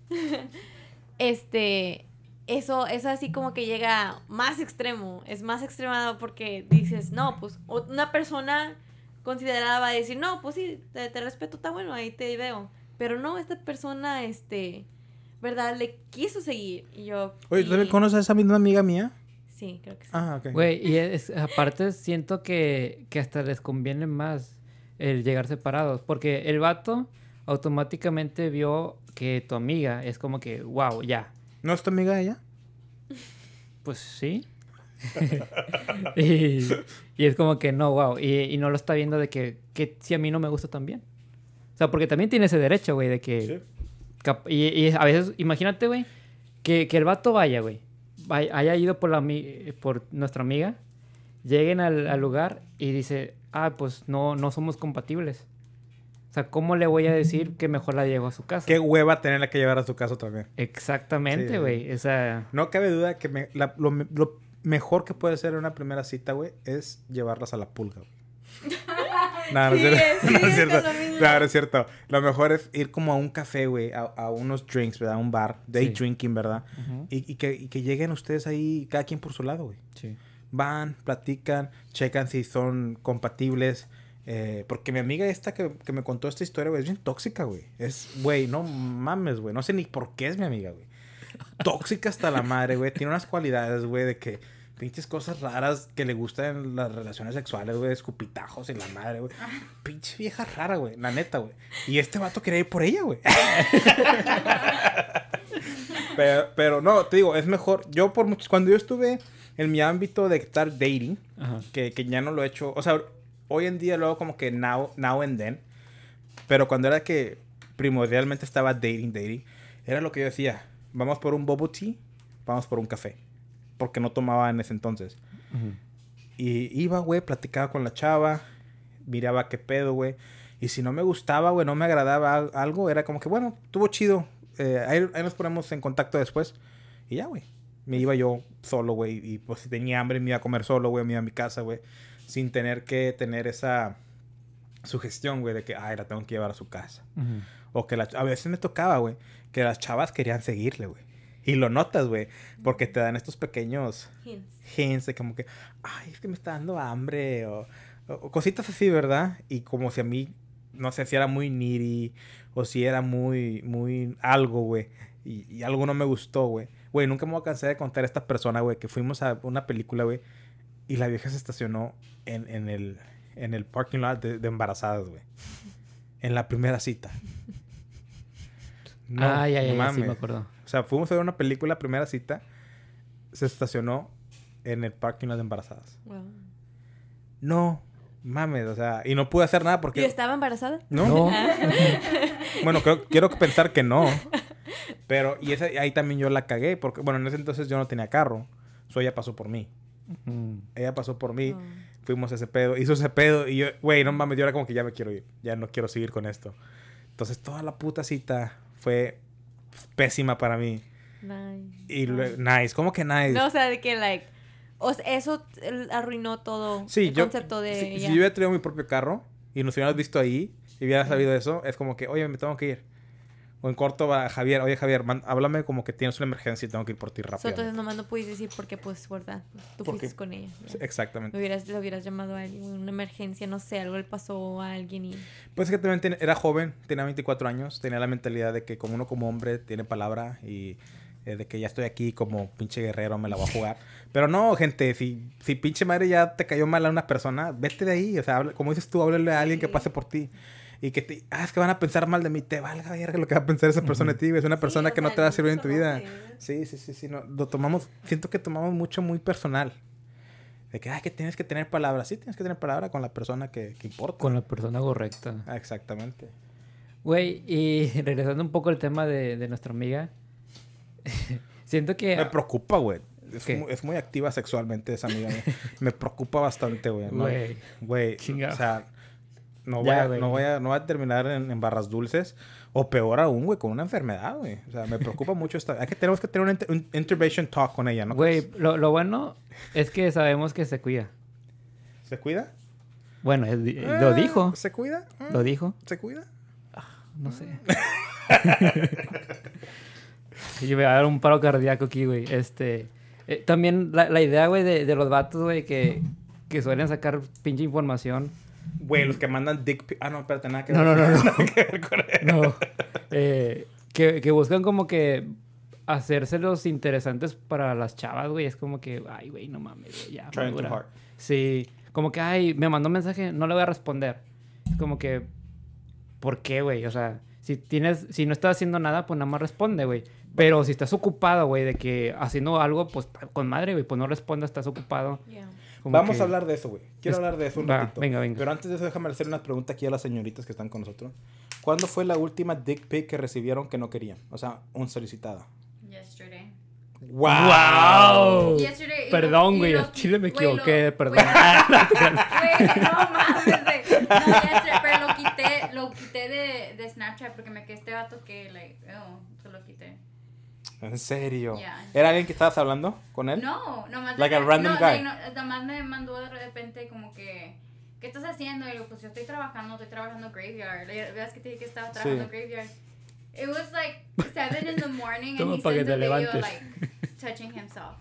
[LAUGHS] este, eso, eso así como que llega más extremo, es más extremado porque dices, no, pues una persona considerada va a decir, no, pues sí, te, te respeto, está bueno, ahí te veo. Pero no, esta persona, este, ¿verdad? Le quiso seguir. Y yo... Oye, ¿tú y- conoces a esa misma amiga mía? Sí, creo que sí. Ah, ok. Güey, y es, aparte siento que, que hasta les conviene más el llegar separados. Porque el vato automáticamente vio que tu amiga es como que, wow, ya. ¿No es tu amiga ella? Pues sí. [LAUGHS] y, y es como que no, wow. Y, y no lo está viendo de que, que si a mí no me gusta también. O sea, porque también tiene ese derecho, güey, de que... cap- Y, y a veces, imagínate, güey, que, que el vato vaya, güey. Haya ido por, la, ami- por nuestra amiga. Lleguen al, al lugar y dice, ah, pues no, no somos compatibles. O sea, ¿cómo le voy a decir que mejor la llevo a su casa? Qué hueva tenerla que llevar a su casa también. Sí. Exactamente, güey. O sea, No cabe duda que me- la- lo, lo mejor que puede ser en una primera cita, güey, es llevarlas a la pulga. güey. [LAUGHS] No, no es cierto. sí, [LAUGHS] no es cierto. lo mismo. No, no es cierto. Lo mejor es ir como a un café, güey, a, a unos drinks, ¿verdad? A un bar, day Sí. drinking, ¿verdad? y que, y que lleguen ustedes ahí, cada quien por su lado, güey. sí. Van, platican, checan si son compatibles. eh, porque mi amiga esta que, que me contó esta historia, güey, es bien tóxica, güey. Es, güey, no mames, güey. No sé ni por qué es mi amiga, güey. Tóxica hasta la madre, güey. Tiene unas cualidades, güey, de que pinches cosas raras que le gustan en las relaciones sexuales, güey. Escupitajos y la madre, güey. Pinche vieja rara, güey. La neta, güey. Y este vato quería ir por ella, güey. [LAUGHS] pero, pero no, te digo, es mejor. Yo por muchos... Cuando yo estuve en mi ámbito de estar dating, Ajá. que, que ya no lo he hecho. O sea, hoy en día lo hago como que now, now and then. Pero cuando era que primordialmente estaba dating, dating, era lo que yo decía. Vamos por un bubble tea, vamos por un café. Porque no tomaba en ese entonces. Y iba, güey, platicaba con la chava, miraba qué pedo, güey. Y si no me gustaba, güey, no me agradaba al- algo, era como que, bueno, estuvo chido. Eh, ahí, ahí nos ponemos en contacto después. Y ya, güey. Me iba yo solo, güey. Y pues si tenía hambre, me iba a comer solo, güey. Me iba a mi casa, güey. Sin tener que tener esa sugestión, güey, de que, ay, la tengo que llevar a su casa. O que la- a veces me tocaba, güey, que las chavas querían seguirle, güey. Y lo notas, güey, porque te dan estos pequeños Hints. hints de como que, ay, es que me está dando hambre, o, o cositas así, ¿verdad? Y como si a mí no sé si era muy needy o si era muy, muy algo, güey. Y, y algo no me gustó, güey. Güey, nunca me voy a cansar de contar a esta persona, güey, que fuimos a una película, güey, y la vieja se estacionó en, en el, en el parking lot de, de embarazadas, güey. En la primera cita. [LAUGHS] ah, ya, ya, ya, sí mames. me acuerdo. O sea, fuimos a ver una película, primera cita, se estacionó en el parking de embarazadas. Wow. No, mames, o sea, y no pude hacer nada ¿Y porque... estaba embarazada? No, No. [LAUGHS] bueno, creo- quiero pensar que no. Pero, y ese, ahí también yo la cagué, porque, bueno, en ese entonces yo no tenía carro. So ella pasó por mí. Mm. Ella pasó por mí. Oh. Fuimos a ese pedo, hizo ese pedo y yo, güey, no mames, yo era como que ya me quiero ir. Ya no quiero seguir con esto. Entonces toda la puta cita fue pésima para mí. Nice. Y luego, nice, ¿cómo que nice? No, o sea, de que, like, o sea, eso arruinó todo sí, el yo, concepto de si yo hubiera tenido mi propio carro y nos hubiéramos visto ahí y hubiera sabido eso, es como que, oye, me tengo que ir. O en corto va Javier, oye Javier, man- háblame como que tienes una emergencia y tengo que ir por ti So, rápido. entonces nomás no pudiste decir porque, pues, verdad, tú fuiste con ella. ya. Exactamente. Le hubieras, hubieras llamado a alguien, una emergencia, no sé, algo le pasó a alguien y... Pues es que también tiene- era joven, tenía 24 años, tenía la mentalidad de que como uno como hombre tiene palabra y eh, de que ya estoy aquí como pinche guerrero, me la voy a jugar. [LAUGHS] Pero no, gente, si, si pinche madre ya te cayó mal a una persona, vete de ahí. O sea, habla- como dices tú, háblale a alguien que pase por ti. Y que te, ah, es que van a pensar mal de mí, te valga verga lo que va a pensar esa persona de ti, güey. Es una persona que no te va a no servir en tu vida. Sí, sí, sí, sí. No, lo tomamos, siento que tomamos mucho muy personal. De que, ah, que tienes que tener palabra. Sí, tienes que tener palabra con la persona que, que importa. Con la persona correcta. Ah, exactamente. Güey, y [LAUGHS] regresando un poco al tema de, de nuestra amiga. [LAUGHS] siento que. Me preocupa, güey. Es, muy, es muy activa sexualmente esa amiga. Me preocupa bastante, güey. ¿no? Güey. Güey, Chingado. o sea, no voy, a, no, voy a, no voy a terminar en, en barras dulces. O peor aún, güey, con una enfermedad, güey. O sea, me preocupa mucho esta... Hay que, tenemos que tener un, inter- un intervention talk con ella, ¿no? Güey, lo, lo bueno es que sabemos que se cuida. ¿Se cuida? Bueno, él di- lo Ah, dijo. ¿Se cuida? Ah, Lo dijo. ¿Se cuida? No sé. [LAUGHS] Yo va a dar un paro cardíaco aquí, güey. Este. eh, también la, la idea, güey, de, de los vatos, güey, que, que suelen sacar pinche información. Güey, los que mandan dick. Ah, no, espérate, nada que No, ver. no, no, no. Eso. No. [LAUGHS] Eh, que, que buscan como que hacérselos interesantes para las chavas, güey. Es como que, ay, güey, no mames, güey, ya. Trying too hard. Sí. Como que, ay, me mandó un mensaje, no le voy a responder. Es como que, ¿por qué, güey? O sea, si tienes, si no estás haciendo nada, pues nada más responde, güey. Pero si estás ocupado, güey, de que haciendo algo, pues con madre, güey, pues no respondas, estás ocupado. Yeah. Como Vamos que- a hablar de eso, güey. Quiero Es- hablar de eso un va, ratito. venga, venga. Pero antes de eso, déjame hacer una pregunta aquí a las señoritas que están con nosotros. ¿Cuándo fue la última dick pic que recibieron que no querían? O sea, un solicitado. Yesterday. ¡Wow! Yesterday. y Perdón, güey, y lo- al chile me güey, lo- equivoqué, perdón. [LAUGHS] Güey, no mames. No, yesterday, pero lo quité, lo quité de, de Snapchat porque me quedé este vato que, like, oh, se lo quité. ¿En serio? Ya. ¿Era alguien que estabas hablando con él? No, nomás. Like a de- random no, guy. no, nomás me mandó de repente como que. ¿Qué estás haciendo? Y yo, pues yo estoy trabajando, estoy trabajando graveyard. ¿Ves que te dije que estaba trabajando Sí. graveyard? It was like 7 in the morning and he sent a video levantes. like touching himself.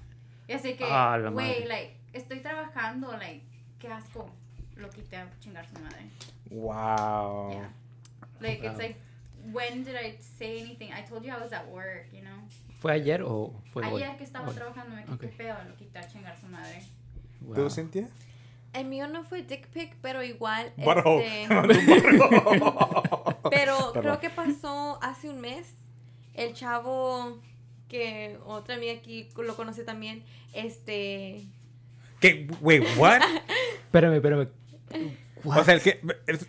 Y así que, Ah, güey, madre. like, estoy trabajando, like, qué asco. Lo quité a chingar su madre. Wow. Yeah. Like, it's Wow. like, when did I say anything? I told you I was at work, you know? ¿Fue ayer o fue hoy? Ayer que estaba Hoy. trabajando me quité pedo, lo quité a chingar su madre. ¿Tú, Wow. Cintia? El mío no fue dick pic, pero igual. Este, [LAUGHS] pero [LAUGHS] Perdón. creo que pasó hace un mes. El chavo que otra amiga aquí lo conoce también. Este. ¿Qué? Wait, what? [LAUGHS] Espérame, espérame. o sea, el que,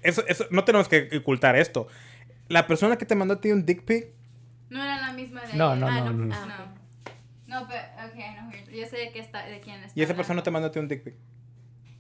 eso, eso, no tenemos que ocultar esto. La persona que te mandó a ti un dick pic, misma de No, no, Ah, no, no. Ah, No. No, pero, ok, no, weird. yo sé de, qué está, de quién está. y esa persona te mandó un dick pic.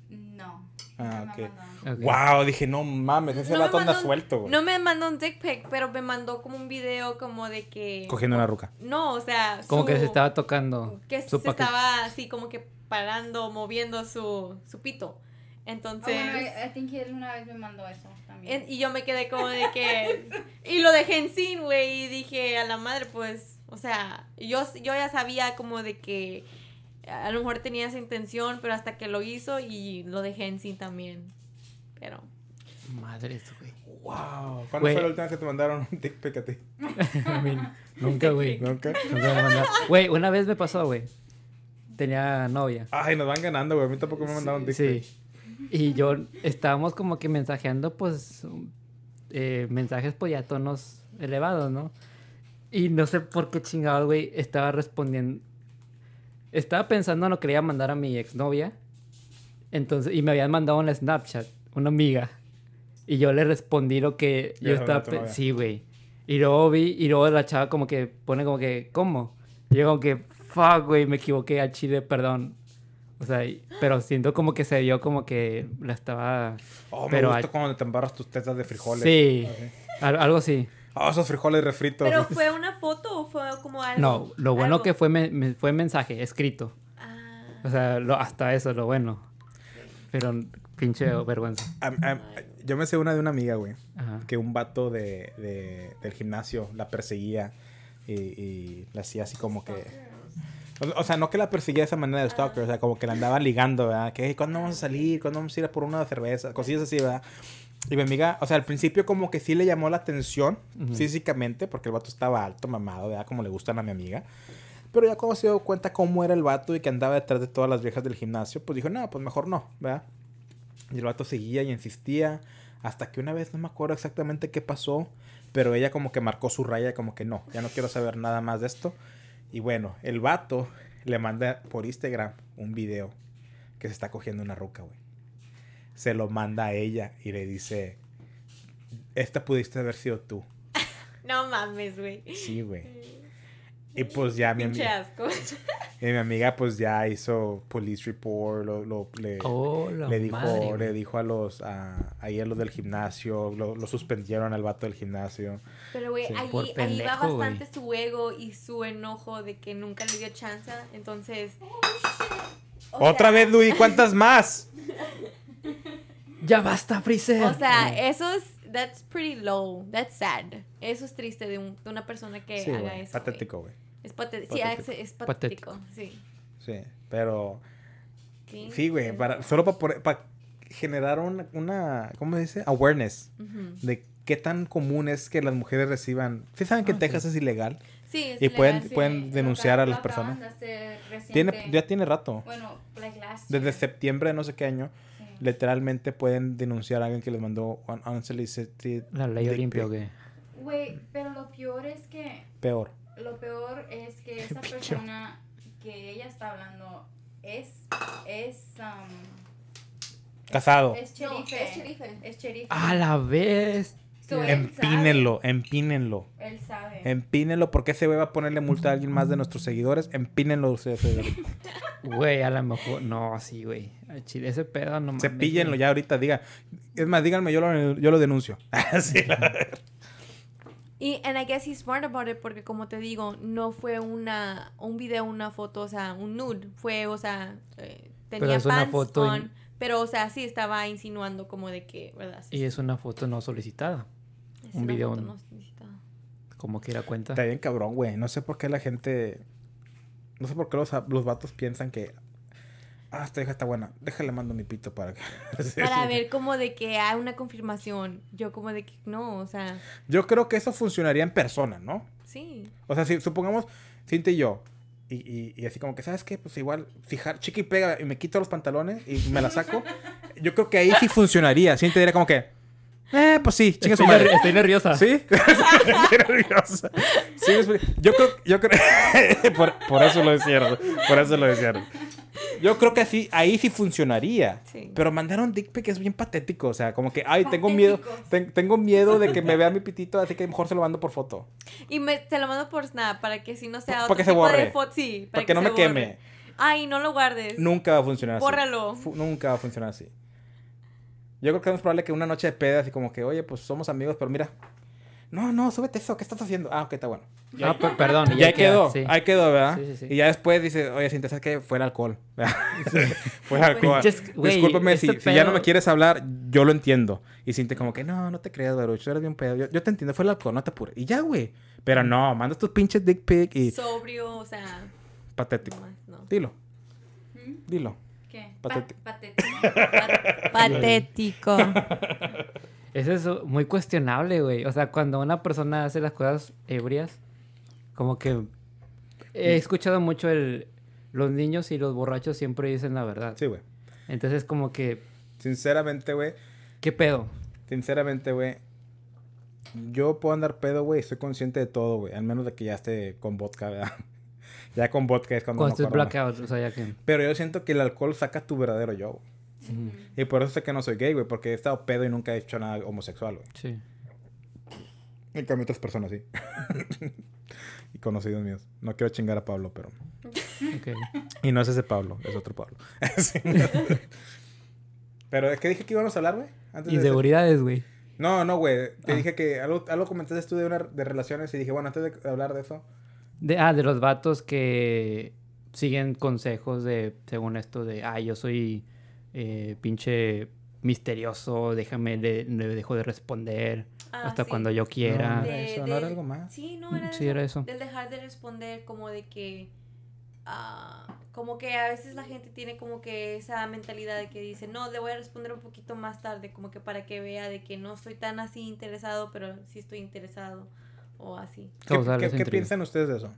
No. Ah, nunca ok. me mandó. Ok. Wow, dije, no mames, ese no vato anda suelto, güey. No me mandó un dick pic, pero me mandó como un video como de que. Cogiendo una ruca. No, o sea. Como que su- se estaba tocando. Que su se paquete. estaba así como que parando, moviendo su, su pito. Ah, Entonces. bueno, I, I think él una vez me mandó eso. En- y yo me quedé como de que. y lo dejé en sin, güey. Y dije a la madre, pues. O sea, yo, yo ya sabía como de que. A lo mejor tenía esa intención, pero hasta que lo hizo y lo dejé en sin también. Pero. Madres, güey. Wow. ¿Cuándo Güey. fue la última vez que te mandaron un dick pic a ti? [LAUGHS] Nunca, güey. ¿Nunca? Nunca me mandaron. Güey, una vez me pasó, güey. Tenía novia. Ay, nos van ganando, güey. A mí tampoco me mandaron dick pic. Sí. Y yo estábamos como que mensajeando, pues, eh, mensajes, pues ya tonos elevados, ¿no? Y no sé por qué chingado, güey, estaba respondiendo. Estaba pensando en lo que le iba a mandar a mi exnovia. Entonces, y me habían mandado una Snapchat, una amiga. Y yo le respondí lo que yo era estaba... tu pe- novia. Sí, güey. Y luego vi, y luego la chava como que pone como que, ¿cómo? Y yo como que, fuck, güey, me equivoqué a Chile, perdón. O sea, pero siento como que se vio como que la estaba... Oh, Pero me gusta hay- cuando te embarras tus tetas de frijoles. Sí, al- algo así. Oh, esos frijoles refritos. ¿Pero fue una foto o fue como algo? No, lo bueno Algo. que fue, me- me- fue mensaje, escrito. Ah, O sea, lo- hasta eso, lo bueno. Pero pinche vergüenza. Yo me sé una de una amiga, güey. Ajá. Que un vato de, de- del gimnasio la perseguía y, y la hacía así como que... O, o sea, no que la perseguía de esa manera de stalker, o sea, como que la andaba ligando, ¿verdad? Que, "Hey, ¿cuándo vamos a salir? ¿Cuándo vamos a ir a por una cerveza? Cosillas así, ¿verdad? Y mi amiga, o sea, al principio como que sí le llamó la atención Ujú. físicamente, porque el vato estaba alto, mamado, ¿verdad? Como le gustan a mi amiga. Pero ya cuando se dio cuenta cómo era el vato y que andaba detrás de todas las viejas del gimnasio, pues dijo, no, pues mejor no, ¿verdad? Y el vato seguía y insistía, hasta que una vez, no me acuerdo exactamente qué pasó, pero ella como que marcó su raya, como que no, ya no quiero saber nada más de esto. Y bueno, el vato le manda por Instagram un video que se está cogiendo una ruca, güey. Se lo manda a ella y le dice, esta pudiste haber sido tú. [LAUGHS] no mames, güey. Sí, güey. Y pues ya mi, Pinche ami- asco. [LAUGHS] y mi amiga pues ya hizo police report, lo, lo- le, Oh, le dijo, madre, le dijo a los, a, ahí a los del gimnasio, lo, lo suspendieron al vato del gimnasio. Pero, güey, Sí, ahí, por ahí va pendejo, güey. bastante su ego y su enojo de que nunca le dio chance. Entonces. o Otra sea- vez, Luis, ¿cuántas más? Ya basta, Freezer. O sea, eso es. That's pretty low. That's sad. Eso es triste de, un- de una persona que Sí, haga eso. patético, güey. Es patético. Sí, Patético. es, es patético. Sí. Sí, pero ¿Qué? sí, güey, para, solo para generar una, una, ¿cómo se dice? Awareness Ujú. de qué tan común es que las mujeres reciban. ¿Sí saben que Ah, Texas sí. es ilegal? Sí, es Y pueden- legal, sí. pueden denunciar a las personas. Tiene, ya tiene rato. Bueno, like last Desde year. septiembre de no sé qué año, Sí. literalmente pueden denunciar a alguien que les mandó un unsolicited La ley Olimpia, ¿o qué? Güey, pero lo peor es que Peor. Lo peor es que [LAUGHS] esa persona que ella está hablando es es um, Casado. es No, cherife. es cherife. Es cherife. A la vez. So, Empínenlo, empínenlo. Él sabe. Empínenlo, porque ese güey va a ponerle multa a alguien más de nuestros seguidores. Empínenlo ustedes. Federico. Güey, a lo mejor. No, sí, güey. Chile, ese pedo no Cepíllenlo ya ahorita, diga. Es más, díganme, yo lo, yo lo denuncio. [LAUGHS] Sí, la- [LAUGHS] Y and I guess he's smart about it porque como te digo, no fue una un video, una foto, o sea, un nude, fue, o sea, eh, Pero tenía es una pants foto y- on, pero o sea, sí estaba insinuando como de que, ¿verdad? Sí, Y es una foto no solicitada. es un una video, foto ¿no? solicitada. Como quiera cuenta. Está bien cabrón, güey. No sé por qué la gente... No sé por qué los, los vatos piensan que... Ah, esta hija está buena. Déjale mando mi pito para que... [LAUGHS] Para ver como de que hay una confirmación. Yo como de que no, o sea, Yo creo que eso funcionaría en persona, ¿no? sí. O sea, si supongamos, Cintia y yo, y, y, y así como que, ¿sabes qué? Pues igual, fijar, chiqui pega, y me quito los pantalones y me la saco. [LAUGHS] Yo creo que ahí sí funcionaría. Cintia diría como que, eh, pues sí, chinga su Estoy, estoy nerviosa. ¿Sí? [LAUGHS] Estoy nerviosa. Sí, yo creo, yo creo, [LAUGHS] por, por eso lo decían, por eso lo decían. Yo creo que así, ahí sí funcionaría. Sí. Pero mandar un dick pic es bien patético. O sea, como que, ay, tengo miedo, ten- tengo miedo de que me vea mi pitito, así que mejor se lo mando por foto. Y me, te lo mando por Snap para que si no sea Para otro que se borre. de foto, sí, Para que no se me queme. borre. Ay, no lo guardes. Nunca va a funcionar así. Bórralo. Nunca va a funcionar así. Yo creo que es más probable que una noche de peda, así como que, oye, pues somos amigos, pero mira. No, no, súbete eso, ¿qué estás haciendo? Ah, ok, está bueno. Ah, per- perdón. Y ahí quedó, sí. ahí quedó, ¿verdad? Sí, sí, sí. Y ya después dice, oye, Cintia, ¿sabes qué? Fue el alcohol. [LAUGHS] Fue el alcohol. Güey, Discúlpame, si, este si ya no me quieres hablar, yo lo entiendo. Y Cintia como que, no, no te creas, Baruch, tú eres bien pedo. Yo, yo te entiendo, fue el alcohol, no te apures. Y ya, güey. Pero no, mandas tus pinches dick pic y Sobrio, o sea, patético. no más, no. Dilo, ¿Mm? dilo. ¿Qué? Patético. Pa- [LAUGHS] patético. Patético. [LAUGHS] Eso es muy cuestionable, güey. O sea, cuando una persona hace las cosas ebrias, como que he escuchado mucho el los niños y los borrachos siempre dicen la verdad. Sí, güey. Entonces como que Sinceramente, güey. ¿qué pedo? Sinceramente, güey. Yo puedo andar pedo, güey. Estoy consciente de todo, güey. Al menos de que ya esté con vodka, ¿verdad? Ya con vodka es cuando Cuando más. blackout, o sea, ya que Pero yo siento que el alcohol saca tu verdadero yo, güey. Y por eso sé que no soy gay, güey. Porque he estado pedo y nunca he hecho nada homosexual, güey. sí. En cambio, otras personas sí. [LAUGHS] y conocidos míos. No quiero chingar a Pablo, pero... ok. Y no es ese Pablo, es otro Pablo. [LAUGHS] Sí. Pero, ¿qué dije que íbamos a hablar, güey? Inseguridades, güey. No, no, güey. Te Ah. dije que algo, algo comentaste tú de, una, de relaciones y dije, bueno, antes de hablar de eso... De, ah, de los vatos que siguen consejos de, según esto, de, ah, yo soy eh, pinche misterioso, déjame, le, le dejo de responder Ah, hasta sí. cuando yo quiera. No, eso, ¿no era algo más? Sí, no, era, Sí, eso, era eso. Del dejar de responder como de que... ah, como que a veces la gente tiene como que esa mentalidad de que dice, no, le voy a responder un poquito más tarde, como que para que vea de que no estoy tan así interesado, pero sí estoy interesado, o así. ¿Qué, qué- piensan ustedes de eso?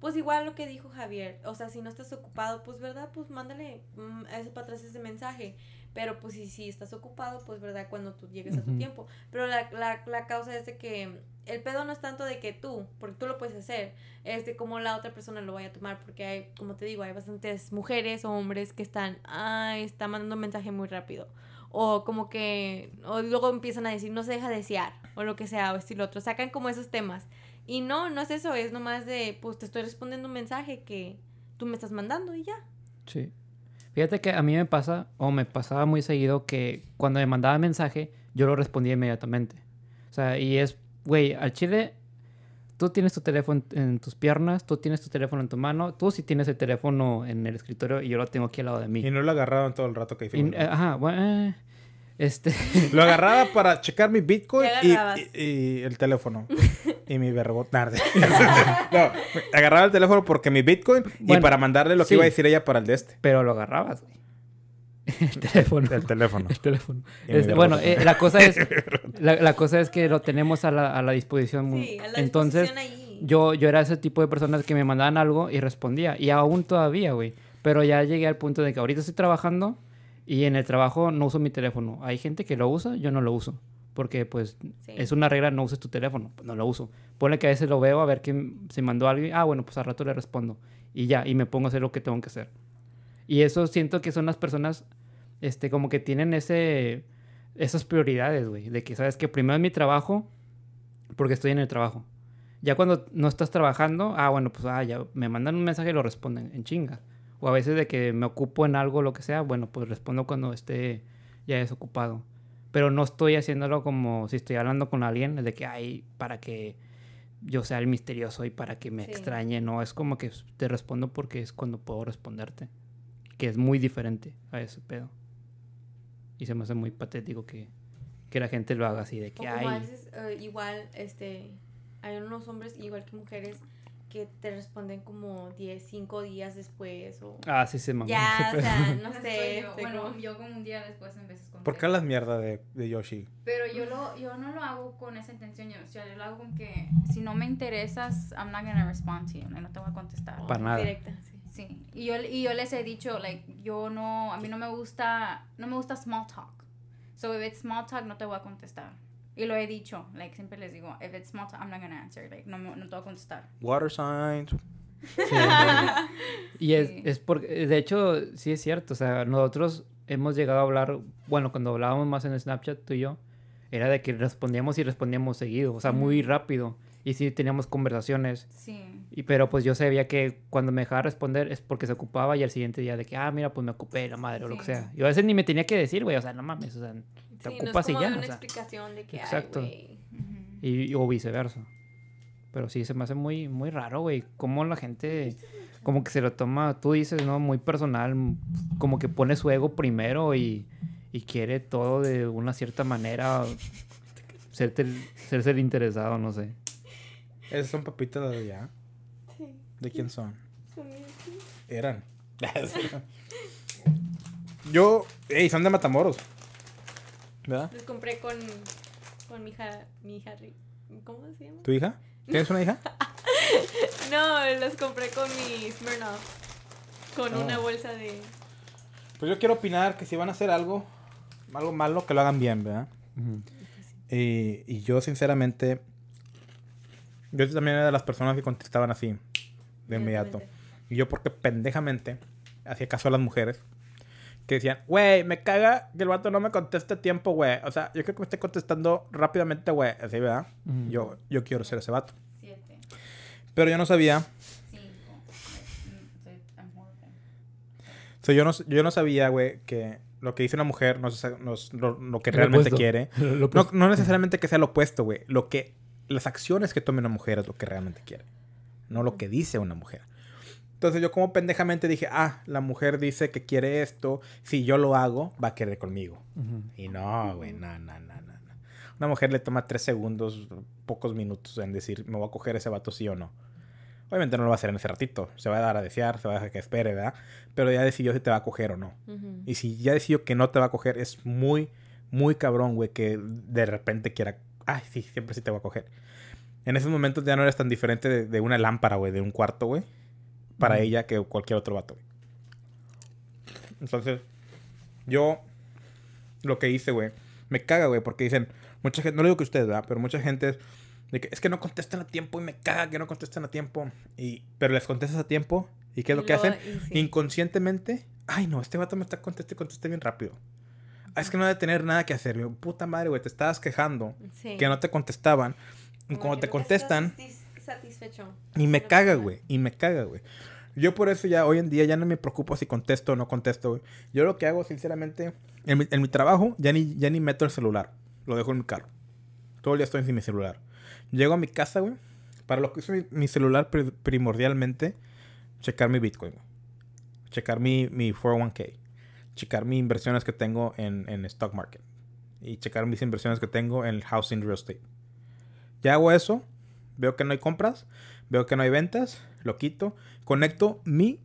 Pues igual lo que dijo Javier, o sea, si no estás ocupado, pues verdad, pues mándale mm, a ese para atrás ese mensaje. Pero pues si, si estás ocupado, pues verdad, cuando tú llegues a tu tiempo. Pero la, la, la causa es de que el pedo no es tanto de que tú, porque tú lo puedes hacer, es de cómo la otra persona lo vaya a tomar. Porque hay, como te digo, hay bastantes mujeres o hombres que están, ay, está mandando un mensaje muy rápido. O como que, o luego empiezan a decir, no se deja desear, o lo que sea, o esto y lo otro. Sacan como esos temas. Y no, no es eso, es nomás de, pues te estoy respondiendo un mensaje que tú me estás mandando y ya. Sí. Fíjate que a mí me pasa, o me pasaba muy seguido, que cuando me mandaba mensaje, yo lo respondía inmediatamente. O sea, y es, güey, al chile, tú tienes tu teléfono en, tus piernas, tú tienes tu teléfono en tu mano, tú sí tienes el teléfono en el escritorio y yo lo tengo aquí al lado de mí. Y no lo agarraron todo el rato que hicimos. eh, ajá, bueno, eh, este, [LAUGHS] Lo agarraba para checar mi Bitcoin ¿Qué y, agarrabas? y- y el teléfono. y mi vergot tarde. [LAUGHS] [LAUGHS] no, agarraba el teléfono porque mi Bitcoin y para mandarle lo que sí. iba a decir ella para el de este. pero lo agarrabas, güey. El teléfono. El teléfono. El teléfono. Este, verbo bueno, eh, la cosa es la, la cosa es que lo tenemos a la, a la disposición. Sí, a la Entonces, disposición yo, yo era ese tipo de personas que me mandaban algo y respondía. Y aún todavía, güey. Pero ya llegué al punto de que ahorita estoy trabajando y en el trabajo no uso mi teléfono. Hay gente que lo usa, yo no lo uso. Porque, pues, Sí. es una regla, no uses tu teléfono. Pues no lo uso. Ponle que a veces lo veo a ver quién se mandó algo y, ah, bueno, pues al rato le respondo. Y ya, y me pongo a hacer lo que tengo que hacer. Y eso siento que son las personas, este, como que tienen ese, esas prioridades, güey. De que, ¿sabes que Primero es mi trabajo, porque estoy en el trabajo. Ya cuando no estás trabajando, ah, bueno, pues, ah, ya me mandan un mensaje y lo responden en chinga. O a veces de que me ocupo en algo, lo que sea, bueno, pues respondo cuando esté ya desocupado. Pero no estoy haciéndolo como si estoy hablando con alguien, de que, ay, para que yo sea el misterioso y para que me Sí. extrañe. No, es como que te respondo porque es cuando puedo responderte. Que es muy diferente a ese pedo. Y se me hace muy patético que, que la gente lo haga así, de O que, como a ay, veces, eh, igual, este, hay unos hombres, igual que mujeres, que te responden como 10, 5 días después o... ah, sí se mamó. ya, [LAUGHS] o sea, no sé. yo. Bueno, como- yo como un día después en veces con ¿Por qué hablas mierda de, de Yoshi? Pero yo lo yo no lo hago con esa intención, yo, o sea, yo lo hago con que si no me interesas, I'm not gonna respond to you, no te voy a contestar. Para nada. Directa, sí. Sí, y yo, y yo les he dicho, like, yo no, a mí no me gusta, no me gusta small talk. So if it's small talk, no te voy a contestar. Y lo he dicho, like, siempre les digo, if it's small talk, I'm not gonna answer, like, no, no te voy a contestar. Water signs. Sí. [LAUGHS] y es, Sí. es porque, de hecho, sí es cierto. O sea, nosotros hemos llegado a hablar, bueno, cuando hablábamos más en Snapchat, tú y yo, era de que respondíamos y respondíamos seguido, o sea, muy rápido. Y sí teníamos conversaciones. Sí. Y, pero pues yo sabía que cuando me dejaba responder es porque se ocupaba y al siguiente día de que, ah, mira, pues me ocupé, la madre, o lo que sea. Y a veces ni me tenía que decir, güey, o sea, no mames, o sea, te Sí, no ocupas es como y ya. de o una sea. explicación de que, Exacto. ay. Y, o viceversa. Pero sí, se me hace muy, muy raro, güey. Cómo la gente, como que se lo toma, tú dices, ¿no? Muy personal, como que pone su ego primero y, y quiere todo de una cierta manera, serse el interesado, no sé. Esas son papitas de allá. ¿De quién son? Eran. [LAUGHS] Yo, ey, son de Matamoros. ¿Verdad? Los compré con, con mi hija, mi hija, ¿cómo se llama? ¿Tu hija? ¿Tienes una hija? [LAUGHS] No, los compré con mi Smirnoff. Con Oh. una bolsa de... Pues yo quiero opinar que si van a hacer algo, algo malo, que lo hagan bien, ¿verdad? Y yo, sinceramente, yo también era de las personas que contestaban así, de inmediato. Y yo, porque pendejamente hacía caso a las mujeres que decían, güey, me caga que el vato no me conteste a tiempo, güey. O sea, yo quiero que me esté contestando rápidamente, güey. Así, ¿verdad? Yo, yo quiero ser ese vato. Siete, Pero yo no sabía, cinco. Mm, soy- I'm horrible. o sea, yo no, yo no sabía, güey, que lo que dice una mujer no es no lo, lo que realmente quiere. [LAUGHS] Lo No, no necesariamente que sea lo opuesto, güey. Lo que... Las acciones que tome una mujer es lo que realmente quiere. No lo que dice una mujer. Entonces yo como pendejamente dije, ah, la mujer dice que quiere esto. Si yo lo hago, va a querer conmigo. Ujú. Y no, güey, no, no, no, no. Una mujer le toma tres segundos, pocos minutos en decir, me voy a coger ese vato sí o no. Obviamente no lo va a hacer en ese ratito. Se va a dar a desear, se va a dejar que espere, ¿verdad? Pero ya decidió si te va a coger o no. Ujú. Y si ya decidió que no te va a coger, es muy, muy cabrón, güey, que de repente quiera. Ay, sí, siempre sí te va a coger. En esos momentos ya no eres tan diferente de, de una lámpara, güey, de un cuarto, güey, para ella que cualquier otro vato, güey. Entonces, yo lo que hice, güey, me caga, güey, porque dicen, mucha gente, no le digo que ustedes, ¿verdad? Pero mucha gente es de que es que no contestan a tiempo y me caga que no contestan a tiempo. Y, pero les contestas a tiempo y ¿qué es lo que hacen? y sí. inconscientemente, ay no, este vato me está conteste, conteste bien rápido. Ah, es que no debe tener nada que hacer. Yo, puta madre, güey, te estabas quejando Sí. que no te contestaban. Cuando te contestan, satis- satisfecho. y me caga, güey, y me caga, güey. Yo por eso ya hoy en día ya no me preocupo si contesto o no contesto, güey. Yo lo que hago, sinceramente, en mi, en mi trabajo ya ni, ya ni meto el celular. Lo dejo en mi carro. Todo el día estoy sin mi celular. Llego a mi casa, güey. Para lo que uso mi, mi celular pri- primordialmente, checar mi Bitcoin, güey. Checar mi, mi 401k. Checar mis inversiones que tengo en, en stock market. Y checar mis inversiones que tengo en housing real estate. Ya hago eso. Veo que no hay compras. Veo que no hay ventas. Lo quito. Conecto mi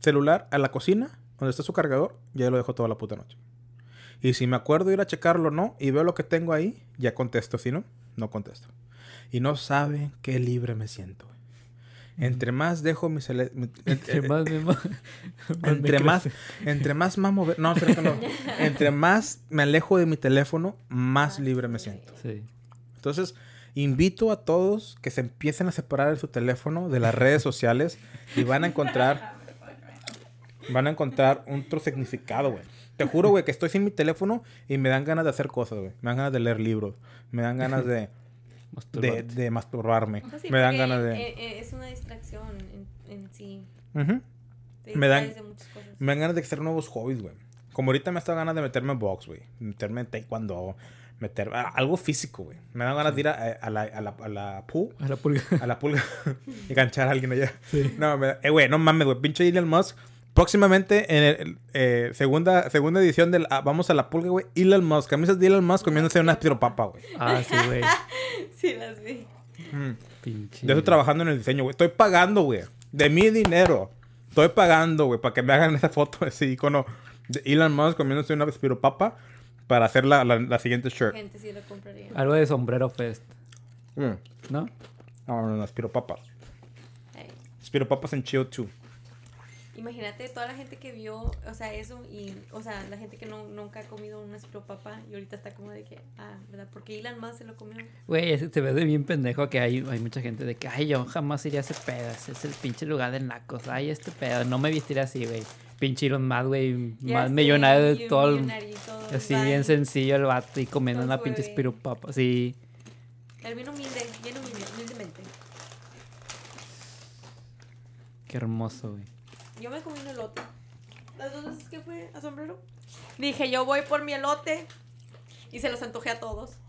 celular a la cocina. Donde está su cargador. Y ahí lo dejo toda la puta noche. Y si me acuerdo ir a checarlo o no. Y veo lo que tengo ahí. Ya contesto. Si no, no contesto. Y no saben qué libre me siento. Entre más dejo mi cele- [LAUGHS] Entre más me ma- [LAUGHS] entre más, entre más mamo, no. [LAUGHS] Entre más me alejo de mi teléfono, más libre me siento. Sí. Entonces, invito a todos que se empiecen a separar de su teléfono de las redes sociales y van a encontrar, van a encontrar otro significado, güey. Te juro, güey, que estoy sin mi teléfono y me dan ganas de hacer cosas, güey. Me dan ganas de leer libros, me dan ganas de, de, masturbarme, sí, me dan ganas de... eh, eh, es una distracción en, en sí. Me dan- distraes de muchas cosas. Me dan ganas de hacer nuevos hobbies, güey. Como ahorita me está ganas de meterme en box, güey. Meterme en taekwondo. Meter... ah, algo físico, güey. Me dan ganas de ir a, a la, a, la, a la pool. A la pulga. A la pulga. [LAUGHS] y ganchar a alguien allá. Sí. No, me eh, güey, no mames, güey. Pinche Elon Musk. Próximamente, en el, eh, segunda, segunda edición del ah, Vamos a la pulga, güey. Elon Musk. Camisas de Elon Musk comiéndose una piropapa, güey. Ah, sí, güey. [LAUGHS] Sí, las vi. Mm. Pinche. Yo estoy trabajando en el diseño, güey. Estoy pagando, güey. De mi dinero. Estoy pagando, güey, para que me hagan esa foto, ese icono de Elon Musk comiéndose una piropapa para hacer la, la, la siguiente shirt. Gente sí lo compraría. Algo de sombrero fest, Mm. ¿no? No, no, no, las piropapas. Ey. Las piropapas en Chill 2. Imagínate toda la gente que vio, o sea, eso y, o sea, la gente que no, nunca ha comido un papa y ahorita está como de que, ah, ¿verdad? Porque Elon Musk se lo comió. Güey, ese te ves de bien pendejo que hay, hay mucha gente de que, ay, yo jamás iría a ese pedo. ese Es el pinche lugar de nacos. Ay, este pedo. No me vistiría así, güey. Pinche Elon Musk, güey. Más sé, millonario de todo millonario todo, Así bien sencillo el vato y comiendo Todo una pinche espirupapa. Sí. Él bien humilde, bien humilde, humildemente. Qué hermoso, güey. Yo me comí un elote. Las dos veces que fue a sombrero. Dije, yo voy por mi elote. Y se los antojé a todos. [LAUGHS]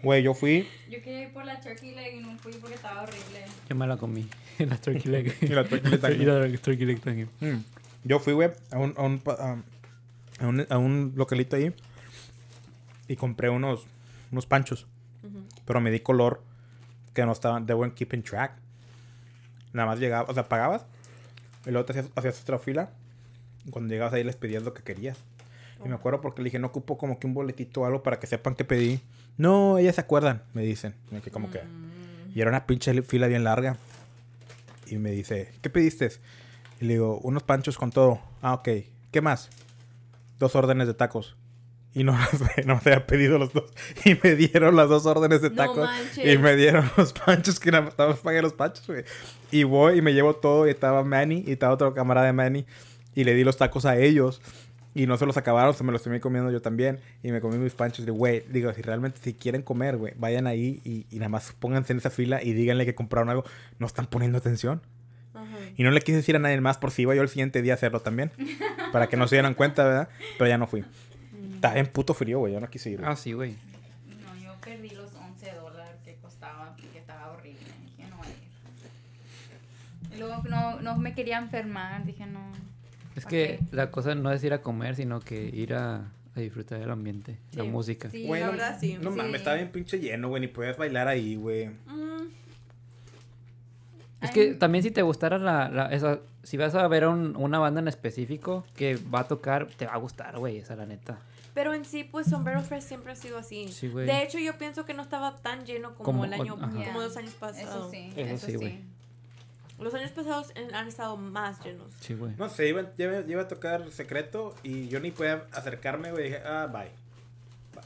Güey, yo fui Yo quería ir por la turkey leg y no fui porque estaba horrible. Yo me la comí. [LAUGHS] La turkey leg. Y la turkey leg también. [LAUGHS] Y la turkey leg también. Mm. Yo fui, güey, a un, a, un, a- un, a un localito ahí y compré unos, unos panchos. Ujú. Pero me di color que no estaban, they weren't keeping track. Nada más llegaba, o sea, pagabas y luego te hacías, hacías otra fila. Y cuando llegabas ahí les pedías lo que querías. Y me acuerdo porque le dije, no ocupo como que un boletito o algo para que sepan que pedí. No, ellas se acuerdan, me dicen. Me quedé como que... Y era una pinche fila bien larga. Y me dice, ¿qué pediste? Y le digo, unos panchos con todo. Ah, ok. ¿Qué más? Dos órdenes de tacos. Y no, [LAUGHS] no me había pedido los dos. Y me dieron las dos órdenes de tacos. y me dieron [LAUGHS] los panchos que nada más pagué los panchos, güey. Y voy y me llevo todo. Y estaba Manny y estaba otro camarada de Manny. Y le di los tacos a ellos. Y no se los acabaron, se me los terminé comiendo yo también. Y me comí mis panchos. Digo, güey, digo, si realmente si quieren comer, güey, vayan ahí y, y nada más pónganse en esa fila y díganle que compraron algo. No están poniendo atención. Ajá. Y no le quise decir a nadie más por si iba yo el siguiente día a hacerlo también. [LAUGHS] Para que no se dieran cuenta, ¿verdad? Pero ya no fui. Estaba en puto frío, güey. Yo no quise ir. güey. Ah, sí, güey. No, yo perdí los 11 dólares que costaba, que estaba horrible. Dije, no voy a ir. Y luego no, no me quería enfermar, dije, no. Es ¿pa' que qué? la cosa no es ir a comer, sino que ir a, a disfrutar del ambiente, la música. Sí, Güey, la no- verdad sí. No Sí. mames, estaba bien pinche lleno, güey. Ni podías bailar ahí, güey. Mm, Es que Ay. también si te gustara la, la- esa, si vas a ver a un- una banda en específico que va a tocar, te va a gustar, güey, esa la neta. Pero en sí, pues Sombrero Fest siempre ha sido así. Sí, güey. de hecho, yo pienso que no estaba tan lleno como, Como- el año, ajá. como Yeah. los años pasados. Eso sí, Eso eso, sí, sí. güey. Los años pasados han estado más llenos. Sí, güey. No sé, iba, iba, iba a tocar secreto y yo ni podía acercarme, güey. Dije, ah, bye. Bye.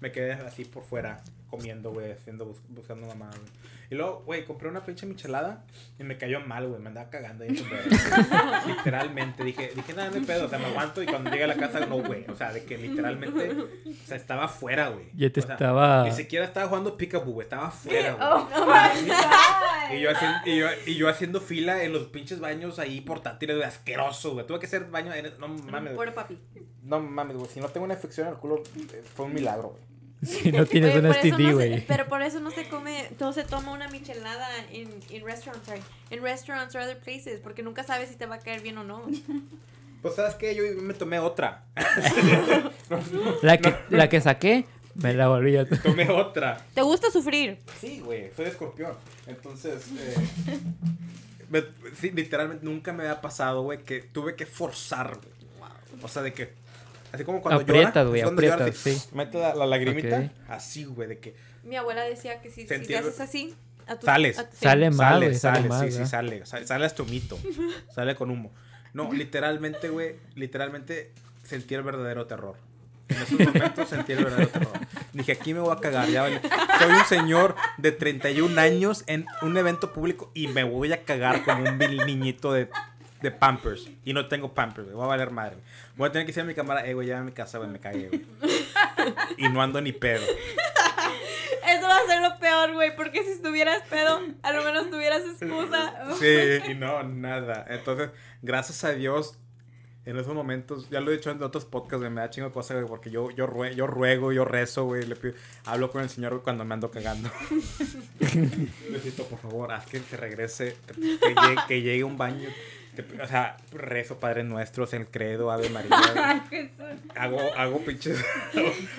Me quedé así por fuera, comiendo, güey, haciendo, bus- buscando mamá, güey. Y luego, güey, compré una pinche michelada y me cayó mal, güey. Me andaba cagando ahí [LAUGHS] literalmente. Dije, dije, nada, no pedo. O sea, me aguanto y cuando llegue a la casa, no, güey. O sea, de que literalmente, o sea, estaba fuera, güey. Ya te O sea, estaba... Ni siquiera estaba jugando peekaboo, güey. Estaba fuera, [LAUGHS] güey. Oh. Y yo, haciendo, y, yo, y yo haciendo fila en los pinches baños ahí portátiles, güey, asqueroso, güey. Tuve que hacer baño en... No mames, güey. Pobre papi. No mames, güey. Si no tengo una infección en el culo, eh, fue un milagro, güey. [LAUGHS] Si no tienes una STD, no güey. pero por eso no se come, no se toma una michelada en, en restaurants, sorry, en restaurants or other places, porque nunca sabes si te va a caer bien o no. Pues, ¿sabes qué? Yo me tomé otra. [LAUGHS] La que, la que saqué, me la volví a... tomé otra. ¿Te gusta sufrir? Sí, güey. Soy escorpión. Entonces, eh, me- sí, literalmente nunca me había pasado, güey, que tuve que forzar, güey. O sea, de que... Así como cuando Aprietas, llora. güey, llora, así, sí. Mete la, la lagrimita. Así, güey, de que... Mi abuela decía que si, si te haces así, a tu- Sales. a tu- sí. Sale mal, Sale, güey, sale, sale, mal, sí, sí, sale. Sale, sale hasta humito. [LAUGHS] sale con humo. No, literalmente, güey, literalmente sentí el verdadero terror. En esos momentos sentí el verdadero terror. Dije, aquí me voy a cagar. Ya vale. Soy un señor de 31 años en un evento público y me voy a cagar como un vil niñito de, de Pampers. Y no tengo Pampers, güey. Voy a valer madre. Voy a tener que decir a mi cámara, eh, güey, ya a mi casa, güey, me cagué, güey. Y no ando ni pedo. Eso va a ser lo peor, güey, porque si estuvieras pedo, a lo menos tuvieras excusa. Sí, y no, nada. Entonces, gracias a Dios, en esos momentos, ya lo he dicho en otros podcasts, güey, me da chingo de cosas, güey, porque yo, yo, rue- yo ruego, yo rezo, güey, le pido, hablo con el Señor güey, cuando me ando cagando. [LAUGHS] Necesito, por favor, haz que se regrese, que llegue, que llegue un baño. O sea, rezo Padre Nuestros, el credo, Ave María. [LAUGHS] Ay, qué son- Hago, hago pinches.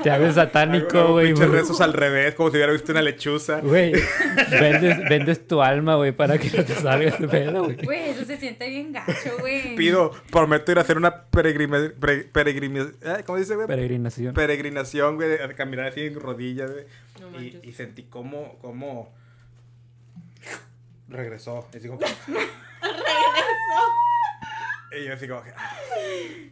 Te hago satánico, güey. pinches rezos al revés, como si hubiera visto una lechuza. Güey, [LAUGHS] vendes, vendes tu alma, güey, para que no te salga ese pedo, güey. Güey, eso se siente bien gacho, güey. Pido, prometo ir a hacer una peregrina, pre- peregrina- ¿eh? ¿cómo dice, güey? Peregrinación. peregrinación, güey, de caminar así en rodillas, güey. No y, y sentí cómo, cómo regresó. Y así como, y yo así como, que, ah,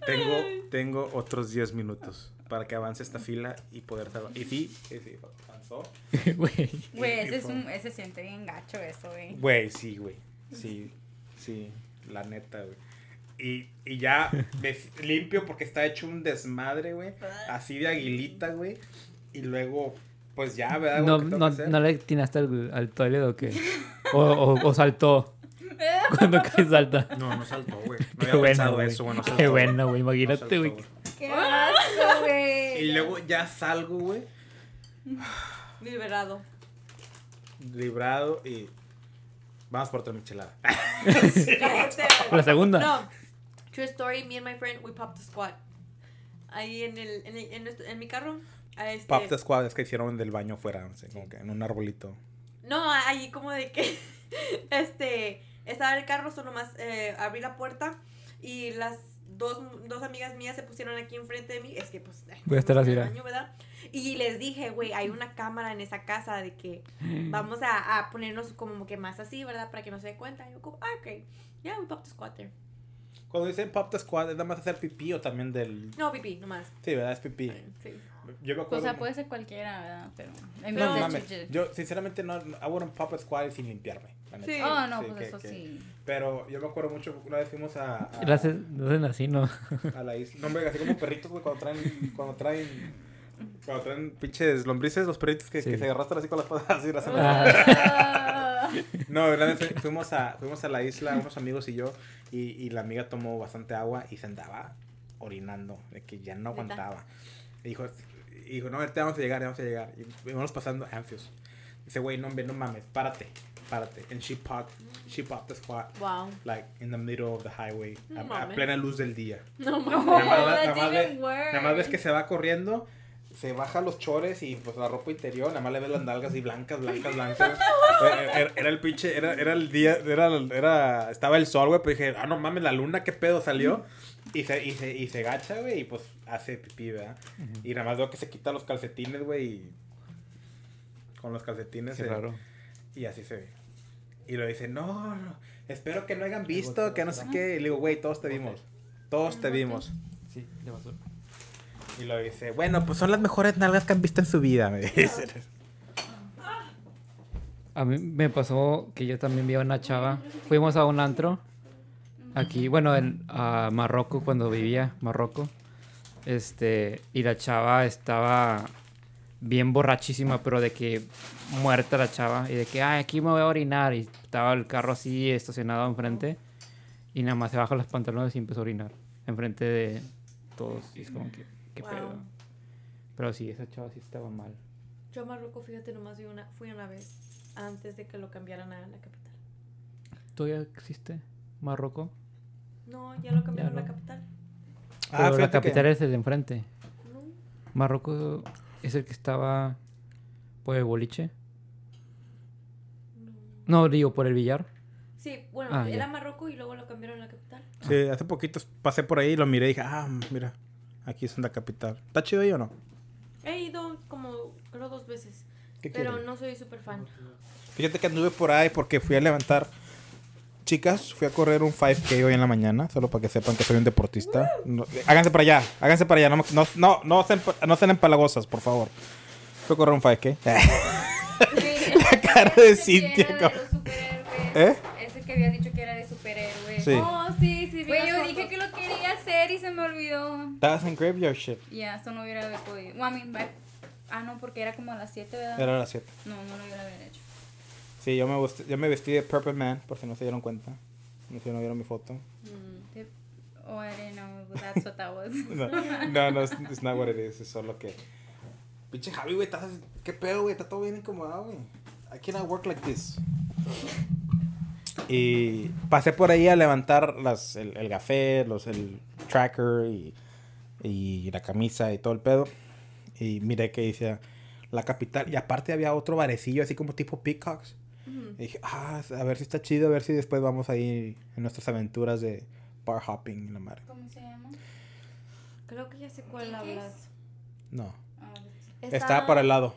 tengo, tengo otros 10 minutos para que avance esta fila y poder salvar. Y sí, sí, sí, avanzó. [LAUGHS] Güey. Güey, Y- y ese, es un, ese se siente bien gacho eso, güey. Güey, sí, güey. Sí, sí, la neta, güey. Y, y ya ves- limpio porque está hecho un desmadre, güey. Así de aguilita, güey. Y luego, pues ya, ¿verdad? No, no, no le atinaste al, al toilet o qué. O, o, o saltó. [LAUGHS] Cuando cae salta. No, no saltó, güey. No [LAUGHS] Qué había bueno, pensado güey. eso, güey. No Qué saltó, bueno, güey. Imagínate, saltó, güey. Qué asco, [LAUGHS] güey. Y luego ya salgo, güey. Liberado. Librado y. Vamos por otra michelada. La segunda. No. True story, me and my friend, we popped a squat. Ahí en, el, en, el- en, nuestro- en mi carro. a este- Pop the squad es que hicieron del baño fuera, no sé, como que en un arbolito. No, ahí como de que, este, estaba el carro, solo más eh, abrí la puerta y las dos, dos amigas mías se pusieron aquí enfrente de mí. Es que, pues, ay, Voy a estar así, ¿verdad? Y les dije, güey, hay una cámara en esa casa de que vamos a, a ponernos como que más así, ¿verdad? Para que no se dé cuenta. Y yo, como, ah, ok. Yeah, we popped the there. Cuando dicen pop the squad, ¿es nada más hacer pipí o también del...? No, pipí, nomás. Sí, ¿verdad? Es pipí. Sí. Yo me O acuerdo... sea, puede ser cualquiera, ¿verdad? Pero. en No mames. Yo, sinceramente, no... I wouldn't pop a squad sin limpiarme. Sí. Oh, no, Sí, pues que- eso que- sí. Pero yo me acuerdo mucho, una vez fuimos a... a- hacen, así, ¿no? [LAUGHS] a la isla. No, hombre, así como perritos, güey, cuando traen, cuando traen, cuando traen pinches lombrices, los perritos que, Sí. que se arrastran así con las patas [LAUGHS] así. las- Ah. [LAUGHS] No, verdad, fu- fuimos a, fuimos a la isla, unos amigos y yo, y, y la amiga tomó bastante agua y se andaba orinando, de que ya no aguantaba. Y dijo, y dijo, no, ahorita vamos a llegar, vamos a llegar. Y íbamos pasando anfios. Dice, güey, no, hombre, no mames, párate, párate. And she popped, she popped the squat, Wow. like, in the middle of the highway, No a- a, plena luz del día. No, mames. Nada más- nada más even ve- worse. Nada más ves que se va corriendo, se baja los chores y pues la ropa interior, nada más le ves las nalgas y blancas, blancas, blancas. [LAUGHS] era, era- era el pinche, era, era el día, era, era, estaba el sol, güey, pues dije, ah, no mames, la luna, qué pedo salió. Y se, y se, y se gacha, güey, y pues hace pipí, ¿verdad? Y nada más veo que se quita los calcetines, güey, y con los calcetines. Qué se- raro. y así se ve. Y lo dice, no, no, espero que no hayan visto, que no sé qué. Y le digo, güey, todos te vimos. Todos te vimos. Sí, de basura. Y lo dice, bueno, pues son las mejores nalgas que han visto en su vida, me dice. A mí me pasó que yo también vi a una chava. Fuimos a un antro. Aquí, bueno, en a Marruecos, cuando vivía Marruecos. Este, y la chava estaba bien borrachísima, pero de que muerta la chava. Y de que, ay, aquí me voy a orinar. Y estaba el carro así estacionado enfrente. Y nada más se baja los pantalones y empezó a orinar. Enfrente de todos. Y es como que, qué Wow. pedo. Pero sí, esa chava sí estaba mal. Yo a Marruecos, fíjate, nomás fui una, fui una vez antes de que lo cambiaran a la capital. ¿Todavía existe Marruecos? No, ya lo cambiaron a no. la capital. Pero la fíjate capital que- es el de enfrente. No. Marruecos es el que estaba por el boliche. No, digo, por el billar. Sí, bueno, Ah, era ya. Marruecos y luego lo cambiaron a la capital. Sí, hace poquito pasé por ahí y lo miré y dije, ah, mira, aquí es la capital. ¿Está chido ahí o no? He ido como, creo, dos veces. ¿Qué Pero quieres? no soy súper fan. Fíjate que anduve por ahí porque fui a levantar. Chicas, fui a correr un 5K hoy en la mañana, solo para que sepan que soy un deportista. No- háganse para allá, háganse para allá. No, no, no, no, sean, no sean empalagosas, por favor. Fui a correr un 5K. [LAUGHS] la cara de Cintia. ¿Eh? Ese que había dicho que era de superhéroe. Sí. Oh, sí, sí, Güey, yo fotos. dije que lo quería hacer y se me olvidó. Estabas en graveyard shift. Ya, esto no hubiera podido. Well, I mean, ah, no, porque era como a las 7, ¿verdad? Era a las 7. No, no lo hubiera hecho. Sí, yo me, vestí, yo me vestí de Purple Man, por si no se dieron cuenta. No sé si no vieron mi foto. Mm. Oh, I didn't know that's what that was. [LAUGHS] No, no, no, it's, it's not what it is. Es solo que. Pinche Javi, güey, estás. ¿Qué pedo, güey? Está todo bien incomodado, güey. I cannot work like this. Y pasé por ahí a levantar las, el, el café, los, el tracker y, y la camisa y todo el pedo. Y miré que decía la capital. Y aparte había otro barecillo así como tipo Peacocks. Ujú. Y dije, ah, a ver si está chido, a ver si después vamos a ir en nuestras aventuras de bar hopping y la madre. ¿Cómo se llama? Creo que ya sé cuál ¿Qué hablas. No. Ah, Estaba para el lado.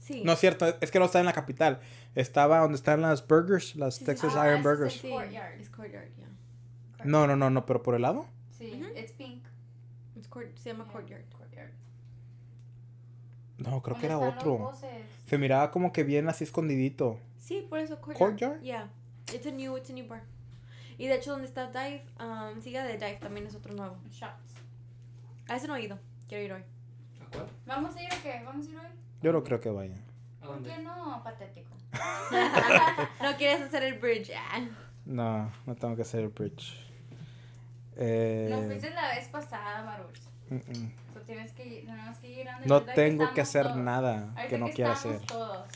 Sí. No es cierto, es que no está en la capital. Estaba donde están las burgers, las Sí, sí, Texas sí. Ah, Iron ese es Burgers. Sí, Courtyard. es Courtyard, ya. No, no, no, no, pero por el lado. Sí, Ujú. it's pink. Es court- se llama Courtyard. Courtyard. No, creo que ¿Dónde era otro. Se miraba como que bien así escondidito. Sí, por eso Courtyard. Courtyard? Yeah. It's a new, it's a new bar. Y de hecho donde está Dive, um, siga de Dive también es otro nuevo. Shots. A ese no he ido. Quiero ir hoy. ¿A cuál? ¿Vamos a ir o qué? ¿Vamos a ir hoy? Yo no creo que vaya. ¿A ¿Por qué no? Patético. [LAUGHS] no quieres hacer el bridge. Ah. No, no tengo que hacer el bridge. Eh, No fuiste la vez pasada, Maruch. mm, mm. So, tienes que ir, tenemos que ir No tengo que estamos hacer todos. nada Ahorita que no quiera hacer. todos.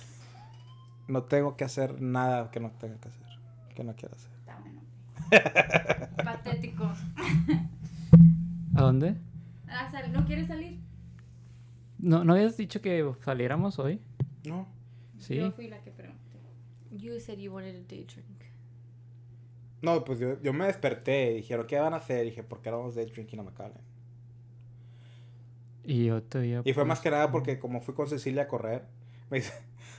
No tengo que hacer nada que no tenga que hacer. Que no quiera hacer. Está bueno. [LAUGHS] Patético. ¿A dónde? Ah, ¿No quieres salir? ¿No, ¿No habías dicho que saliéramos hoy? No. Sí. Yo fui la que pregunté. You said you wanted a day drink. No, pues yo, yo me desperté y dijeron, ¿qué van a hacer? Y dije, ¿por qué no vamos day drinking a McAllen? Y yo todavía... Y fue pues, más que nada porque como fui con Cecilia a correr, me dice,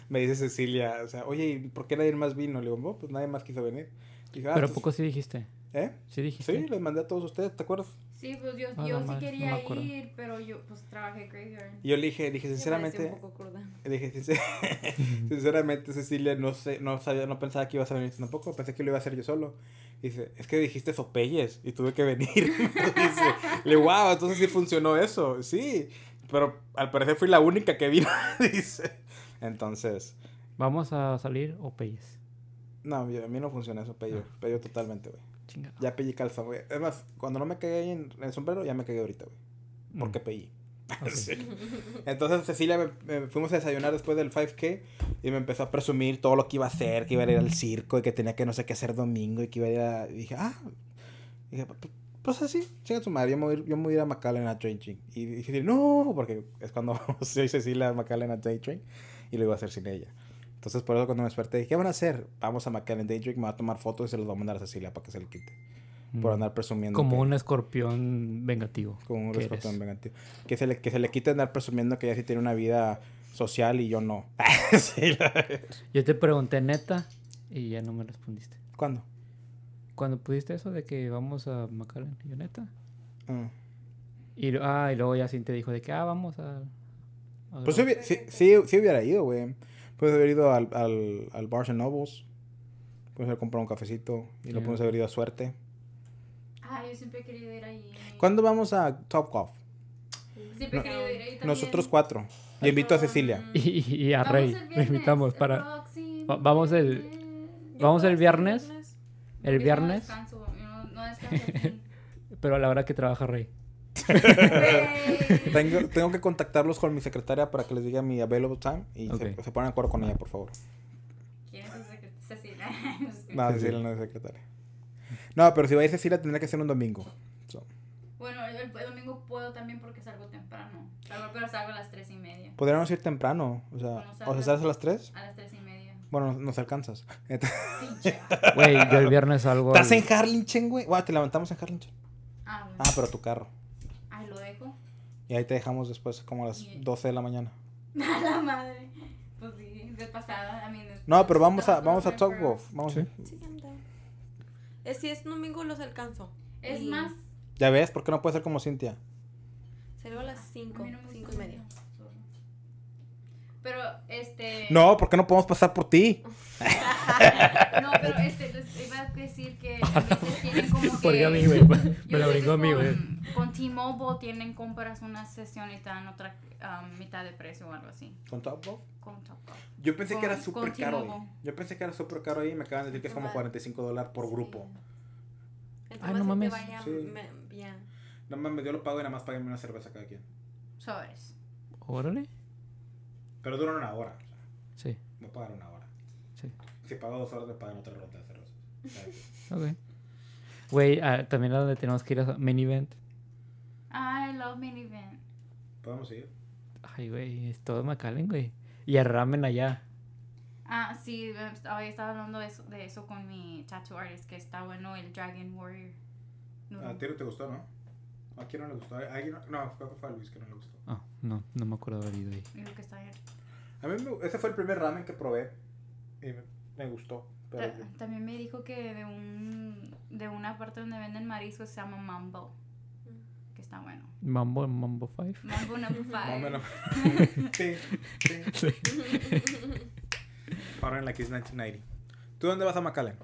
me dice Cecilia, o sea, oye, ¿y por qué nadie más vino? Le digo, no, pues nadie más quiso venir. Dije, ah, Pero ¿a pues, poco sí dijiste? ¿Eh? Sí dijiste. Sí, les mandé a todos ustedes, ¿te acuerdas? Sí, pues yo, Ah, yo sí quería ir, pero yo pues trabajé graveyard. Yo le dije, dije, Me sinceramente, un poco cruda. dije, sincer- [LAUGHS] sinceramente, Cecilia, no sé, no sabía, no pensaba que ibas a venir tampoco, pensé que lo iba a hacer yo solo. Dice, es que dijiste sopeyes y tuve que venir. [LAUGHS] Dice, le digo, wow, entonces sí funcionó eso. Sí, pero al parecer fui la única que vino, [LAUGHS] dice. Entonces, ¿Vamos a salir o peyes? no, a mí no funciona eso, pello, pello totalmente, güey. Chingado. Ya pellí calzón, güey. Es más, cuando no me cagué en el sombrero, ya me cagué ahorita, güey. Porque Mm, pellí. ok. [LAUGHS] Sí. Entonces Cecilia me, me- fuimos a desayunar después del 5K y me empezó a presumir todo lo que iba a hacer, que iba a ir al circo y que tenía que no sé qué hacer domingo y que iba a ir a... Y dije, ah, dije, "Pues- así, chinga tu madre, yo me voy, yo me voy a ir a McAllen a Train Train. Y dije, no, porque es cuando [LAUGHS] soy Cecilia a McAllen a Train Train y lo iba a hacer sin ella. Entonces por eso cuando me desperté dije, ¿qué van a hacer? Vamos a McAllen Day Drink, me va a tomar fotos y se los voy a mandar a Cecilia para que se le quite. Por Mm. andar presumiendo. Como que- un escorpión vengativo. como un escorpión eres. vengativo. Que se, le, que se le quite andar presumiendo que ella sí tiene una vida social y yo no. [LAUGHS] Sí, Yo te pregunté neta y ya no me respondiste. ¿Cuándo? Cuando pudiste eso de que vamos a McAllen, y yo neta. Ah. Y, ah, y luego ya sí te dijo de que, ah, vamos a... a Pues sí, sí, sí, sí hubiera ido, güey. Puedes haber ido al, al, al Barnes Nobles. Puedes haber comprado un cafecito. Y lo puedes haber ido a suerte. Ah, yo siempre he querido ir ahí. ¿Cuándo vamos a Top Golf? Siempre he No- querido ir ahí también. Nosotros cuatro. Y invito a Cecilia. [LAUGHS] Y, y a Rey, lo viernes, invitamos el para... vamos el- viernes. Vamos el ¿Puedo viernes, el Yo no viernes, descanso, yo no, no descanso al fin. [LAUGHS] pero a la hora que trabaja Rey. [LAUGHS] [LAUGHS] Tengo, tengo que contactarlos con mi secretaria para que les diga mi available time. Y se, Ok. se ponen de acuerdo con ella, por favor. ¿Quién es ese que- Cecilia? No, Cecilia [LAUGHS] no es secretaria. No, pero si va a ir Cecilia tendrá que ser un domingo. So, Bueno, el, el domingo puedo también porque salgo temprano. Salgo- pero salgo a las tres y media. Podríamos ir temprano. O sea, Bueno, o sea, ¿sales a las 3? A las tres y media. Bueno, nos alcanzas. Güey, yo el viernes salgo... ¿Estás al- en Harlingen, güey? Bueno, te levantamos en Harlingen. Ah, bueno. Ah, pero tu carro. Y ahí te dejamos después como a las Bien. 12 de la mañana. [LAUGHS] A la madre. Pues sí, de pasada. I mean, No, pero vamos a, vamos a Top Golf. Vamos Sí. a- Sí, down. Eh, si es domingo los alcanzo. Es Y más. Ya ves, ¿por qué no puede ser como Cintia? Salgo a las a 5, mí no me 5 y media. Pero, este. No, ¿por qué no podemos pasar por ti? [LAUGHS] No, pero este, les iba a decir que [LAUGHS] a veces tienen como [LAUGHS] que... Porque a mí, güey, me lo brincó a que mí, güey. con, T-Mobile tienen, compras una sesión y te dan otra um, mitad de precio o algo así. ¿Con Top Golf? Con Top Golf. Yo pensé que Con- era súper caro ahí. Yo pensé que era súper caro ahí y me acaban de decir que es como Ajá. 45 dólares por grupo. Entre Ay, más no mames. vaya, Sí. me- bien. No mames, yo lo pago y nada más paguenme una cerveza cada quien. Sobres. Órale. Pero duran una hora. Sí, Me pagan una hora. Sí. Si pago dos horas, me pagan otra ronda de cerveza. Ok. Güey, ah, también a donde tenemos que ir a main event. I love minivan. ¿Podemos ir? Ay, güey, es todo McAllen, güey. Y el ramen allá. Ah, sí, hoy estaba hablando de eso, de eso con mi tattoo artist, que está bueno el Dragon Warrior. No, A ti no te gustó, ¿no? ¿A quién no le gustó? ¿A alguien no? No, fue a Luis que no le gustó. Ah, no, no me acuerdo haber ido ahí. digo que está bien. A mí me- ese fue el primer ramen que probé y me, gustó. Pero Ta- También me dijo que de un de una parte donde venden mariscos se llama Mambo. Que está bueno. Mambo, Mambo 5. Mambo number más [LAUGHS] o five. menos. [LAUGHS] sí, sí. [LAUGHS] Ahora en la que es 1990. ¿Tú dónde vas a McAllen?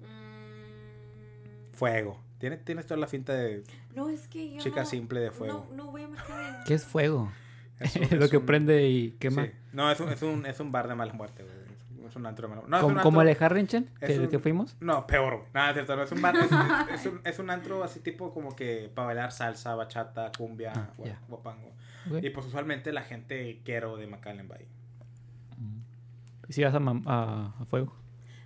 Mm, Fuego. Tienes, tienes toda la finta de No, es que yo chica no, simple de fuego. No, no voy a McAllen. ¿Qué es fuego? Es un- Lo es que un- prende y quema. Sí. No, es un, es, un, es un bar de mala muerte, güey. Es un antro No, es ¿Como, como el de Harrington, que, un- que fuimos? No, peor, güey. Nada, es cierto. No, es un bar. Es, es un, es un antro así tipo como que para bailar salsa, bachata, cumbia, Ah, guapango. Y pues usualmente la gente quiero de McAllen va ahí. ¿Y si vas a, a, a fuego?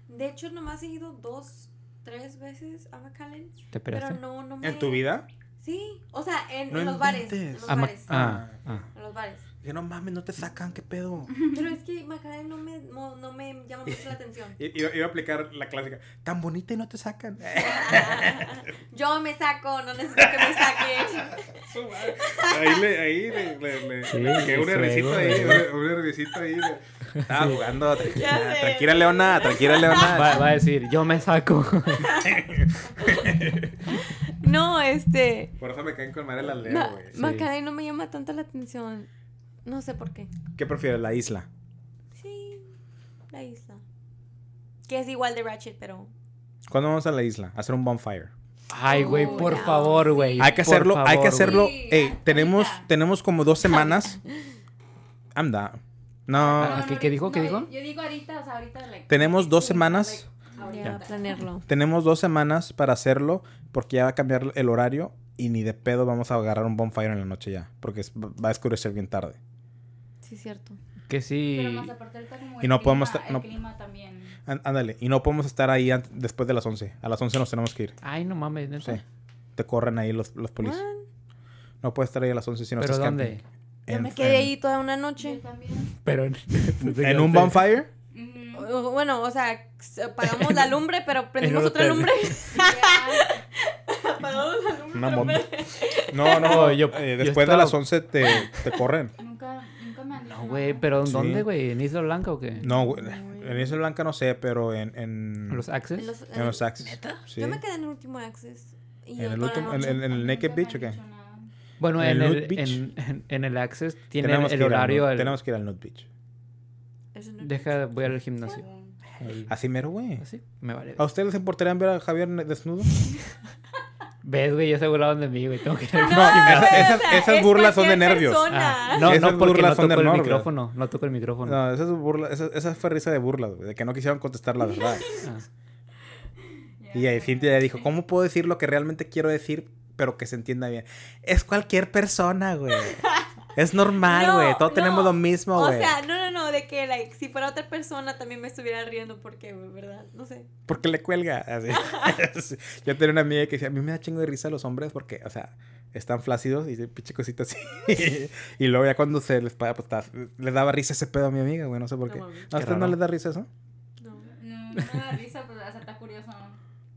De hecho, nomás he ido dos, tres veces a McAllen. ¿Te Pero esperaste? no, no me... ¿En tu vida? Sí, o sea, en, No en los bares. En los Ah, bares. ah, Ah, ah. En los bares. Que no mames, no te sacan, qué pedo. [LAUGHS] Pero es que McAllen no me, no, no me llama mucho la atención. I- [LAUGHS] Iba, iba a aplicar la clásica. Tan bonita y no te sacan. [LAUGHS] Yo me saco, no necesito que me saquen. Ahí le, ahí le, le, le, Sí, un nerviosito ahí, un, ahí. le- Estaba jugando, tranquila, tranquila Leona, tranquila Leona. Va, va a decir, yo me saco. No, este. Por eso me caen con madre las leo, Ma güey. Sí. Macaday no me llama tanto la atención. No sé por qué. ¿Qué prefieres, la isla? Sí, la isla. Que es igual de Ratchet, pero. ¿Cuándo vamos a la isla? A hacer un bonfire. Ay, güey, Oh, por favor, güey. Hay que hacerlo, hay que hacerlo. Sí, Ey, ahorita. tenemos, tenemos como dos semanas. [LAUGHS] I'm down. No, Ah, ¿qué- qué dijo? ¿Qué dijo? Yo digo ahorita, o sea, ahorita. Like, Tenemos dos like, semanas. ahorita. Ya, planearlo. tenemos dos semanas para hacerlo porque ya va a cambiar el horario y ni de pedo vamos a agarrar un bonfire en la noche ya. Porque va a oscurecer bien tarde. Sí, cierto. Que sí. Pero más aparte ahorita como Y el no clima, podemos estar- el no- clima también. Án- Ándale. Y no podemos estar ahí después de las 11. A las 11 nos tenemos que ir. Ay, no mames, Sí. Te corren ahí los, los polis. What? No puedes estar ahí a las 11 si no ¿Pero estás dónde? camping. Yo En- me quedé en- ahí toda una Yo noche. también. Pero en, [LAUGHS] ¿En un bonfire? O- Bueno, o sea, apagamos la lumbre, pero [LAUGHS] prendimos otra lumbre. [LAUGHS] Apagamos la lumbre. Una pero No, no. Yo- eh, yo después de estaba- las 11 te, te corren. No, güey, pero ¿en Sí. dónde, güey? ¿En Isla Blanca o qué? No, güey. En Isla Blanca no sé, pero en. En ¿Los Access? En los- en los Axis. Sí. Yo me quedé en el último. Y En el último- en- noche. en- en el Naked Beach, ¿o qué? Bueno, ¿En el en, en- en el Access tiene tenemos el al horario. El- Tenemos que ir al Nude Beach. Deja, voy al gimnasio. Así mero, güey. Así, me vale. ¿A ustedes les importaría ver a Javier desnudo? [LAUGHS] ¿Ves, güey? Ya se burlaban de mí, güey. Tengo que ir al No, gimnasio. esas, esas- o sea, esas es burlas son de nervios. Ah, no, Esas no, porque burlas no son de toco el micrófono. No toco el micrófono. No, esas burlas, esa, esa fue risa de burlas, güey, de que no quisieron contestar la verdad. Ah. Y ahí Cintia ya dijo, ¿cómo puedo decir lo que realmente quiero decir, pero que se entienda bien? Es cualquier persona, güey. Es normal, No, güey. Todos tenemos no. lo mismo, O güey. sea, no, no, no, de que like, si fuera otra persona también me estuviera riendo porque, ¿verdad? No sé. Porque le cuelga. Así. [LAUGHS] [LAUGHS] Yo tenía una amiga que decía, a mí me da chingo de risa los hombres porque, o sea, están flácidos y de pinche cosita así. [LAUGHS] y luego ya cuando se les paga, pues está- les daba risa ese pedo a mi amiga, güey. No sé por No qué. mames. ¿A usted no les da risa eso? No. No, no me da risa, pero o sea, está curioso.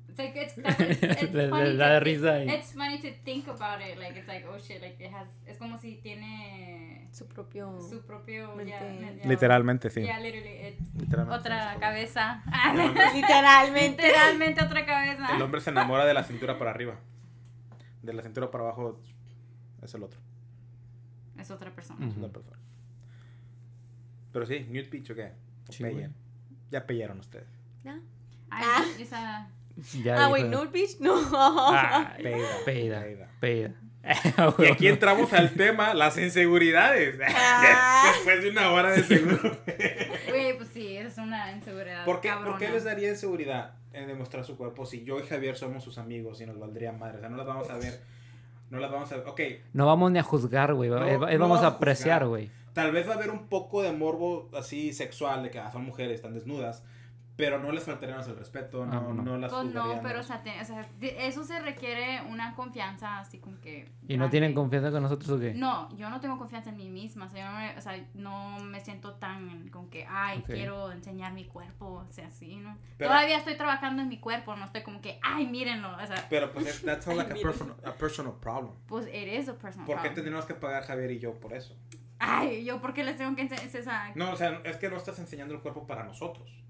It's like, it's, it's, it's Le- le funny da risa It's funny to think about it. Like, it's like, oh shit, like, it has, es como si tiene Su propio. su propio, Mente. ya, ya- Literalmente, sí. Ya, literally, it- Literalmente. otra cabeza. [LAUGHS] Literalmente. Literalmente otra cabeza. El hombre se enamora de la cintura para arriba. De la cintura para abajo es el otro. Es otra persona. Es la persona. Pero sí, Nude Beach o qué? Payan. Ya pellaron ustedes. ¿No? Ay, Ah. esa... Ya Ah, güey, Nude Beach, no. Ah, Peida. Peida. Peida. [LAUGHS] Y aquí entramos al tema, las inseguridades. [LAUGHS] Ah. Después de una hora de seguro. [LAUGHS] Güey, pues sí, es una inseguridad ¿Por qué. ¿Por qué les daría inseguridad en demostrar su cuerpo si yo y Javier somos sus amigos y nos valdría madre? O sea, no las vamos a ver. No las vamos a ver. Ok, No vamos ni a juzgar, güey. No, es- es no vamos vamos a a apreciar, güey. tal vez va a haber un poco de morbo así sexual de que ah, son mujeres, están desnudas. Pero no les faltaríamos el respeto, no, Ah, no. no las Pues no, pero o sea, te- o sea, eso se requiere una confianza así como que... ¿Y no tienen confianza con nosotros o qué? No, yo no tengo confianza en mí misma, o sea, yo no me, o sea, no me siento tan como que, ay, Ok. quiero enseñar mi cuerpo, o sea, así, ¿no? Pero- Todavía estoy trabajando en mi cuerpo, no estoy como que, ay, mírenlo, o sea, Pero pues that sounds [LAUGHS] like a personal, a personal problem. pues it is a personal ¿Por qué problem. tendríamos que pagar Javier y yo por eso? Ay, yo, ¿por qué les tengo que enseñar. No, o sea, es que no estás enseñando el cuerpo para nosotros.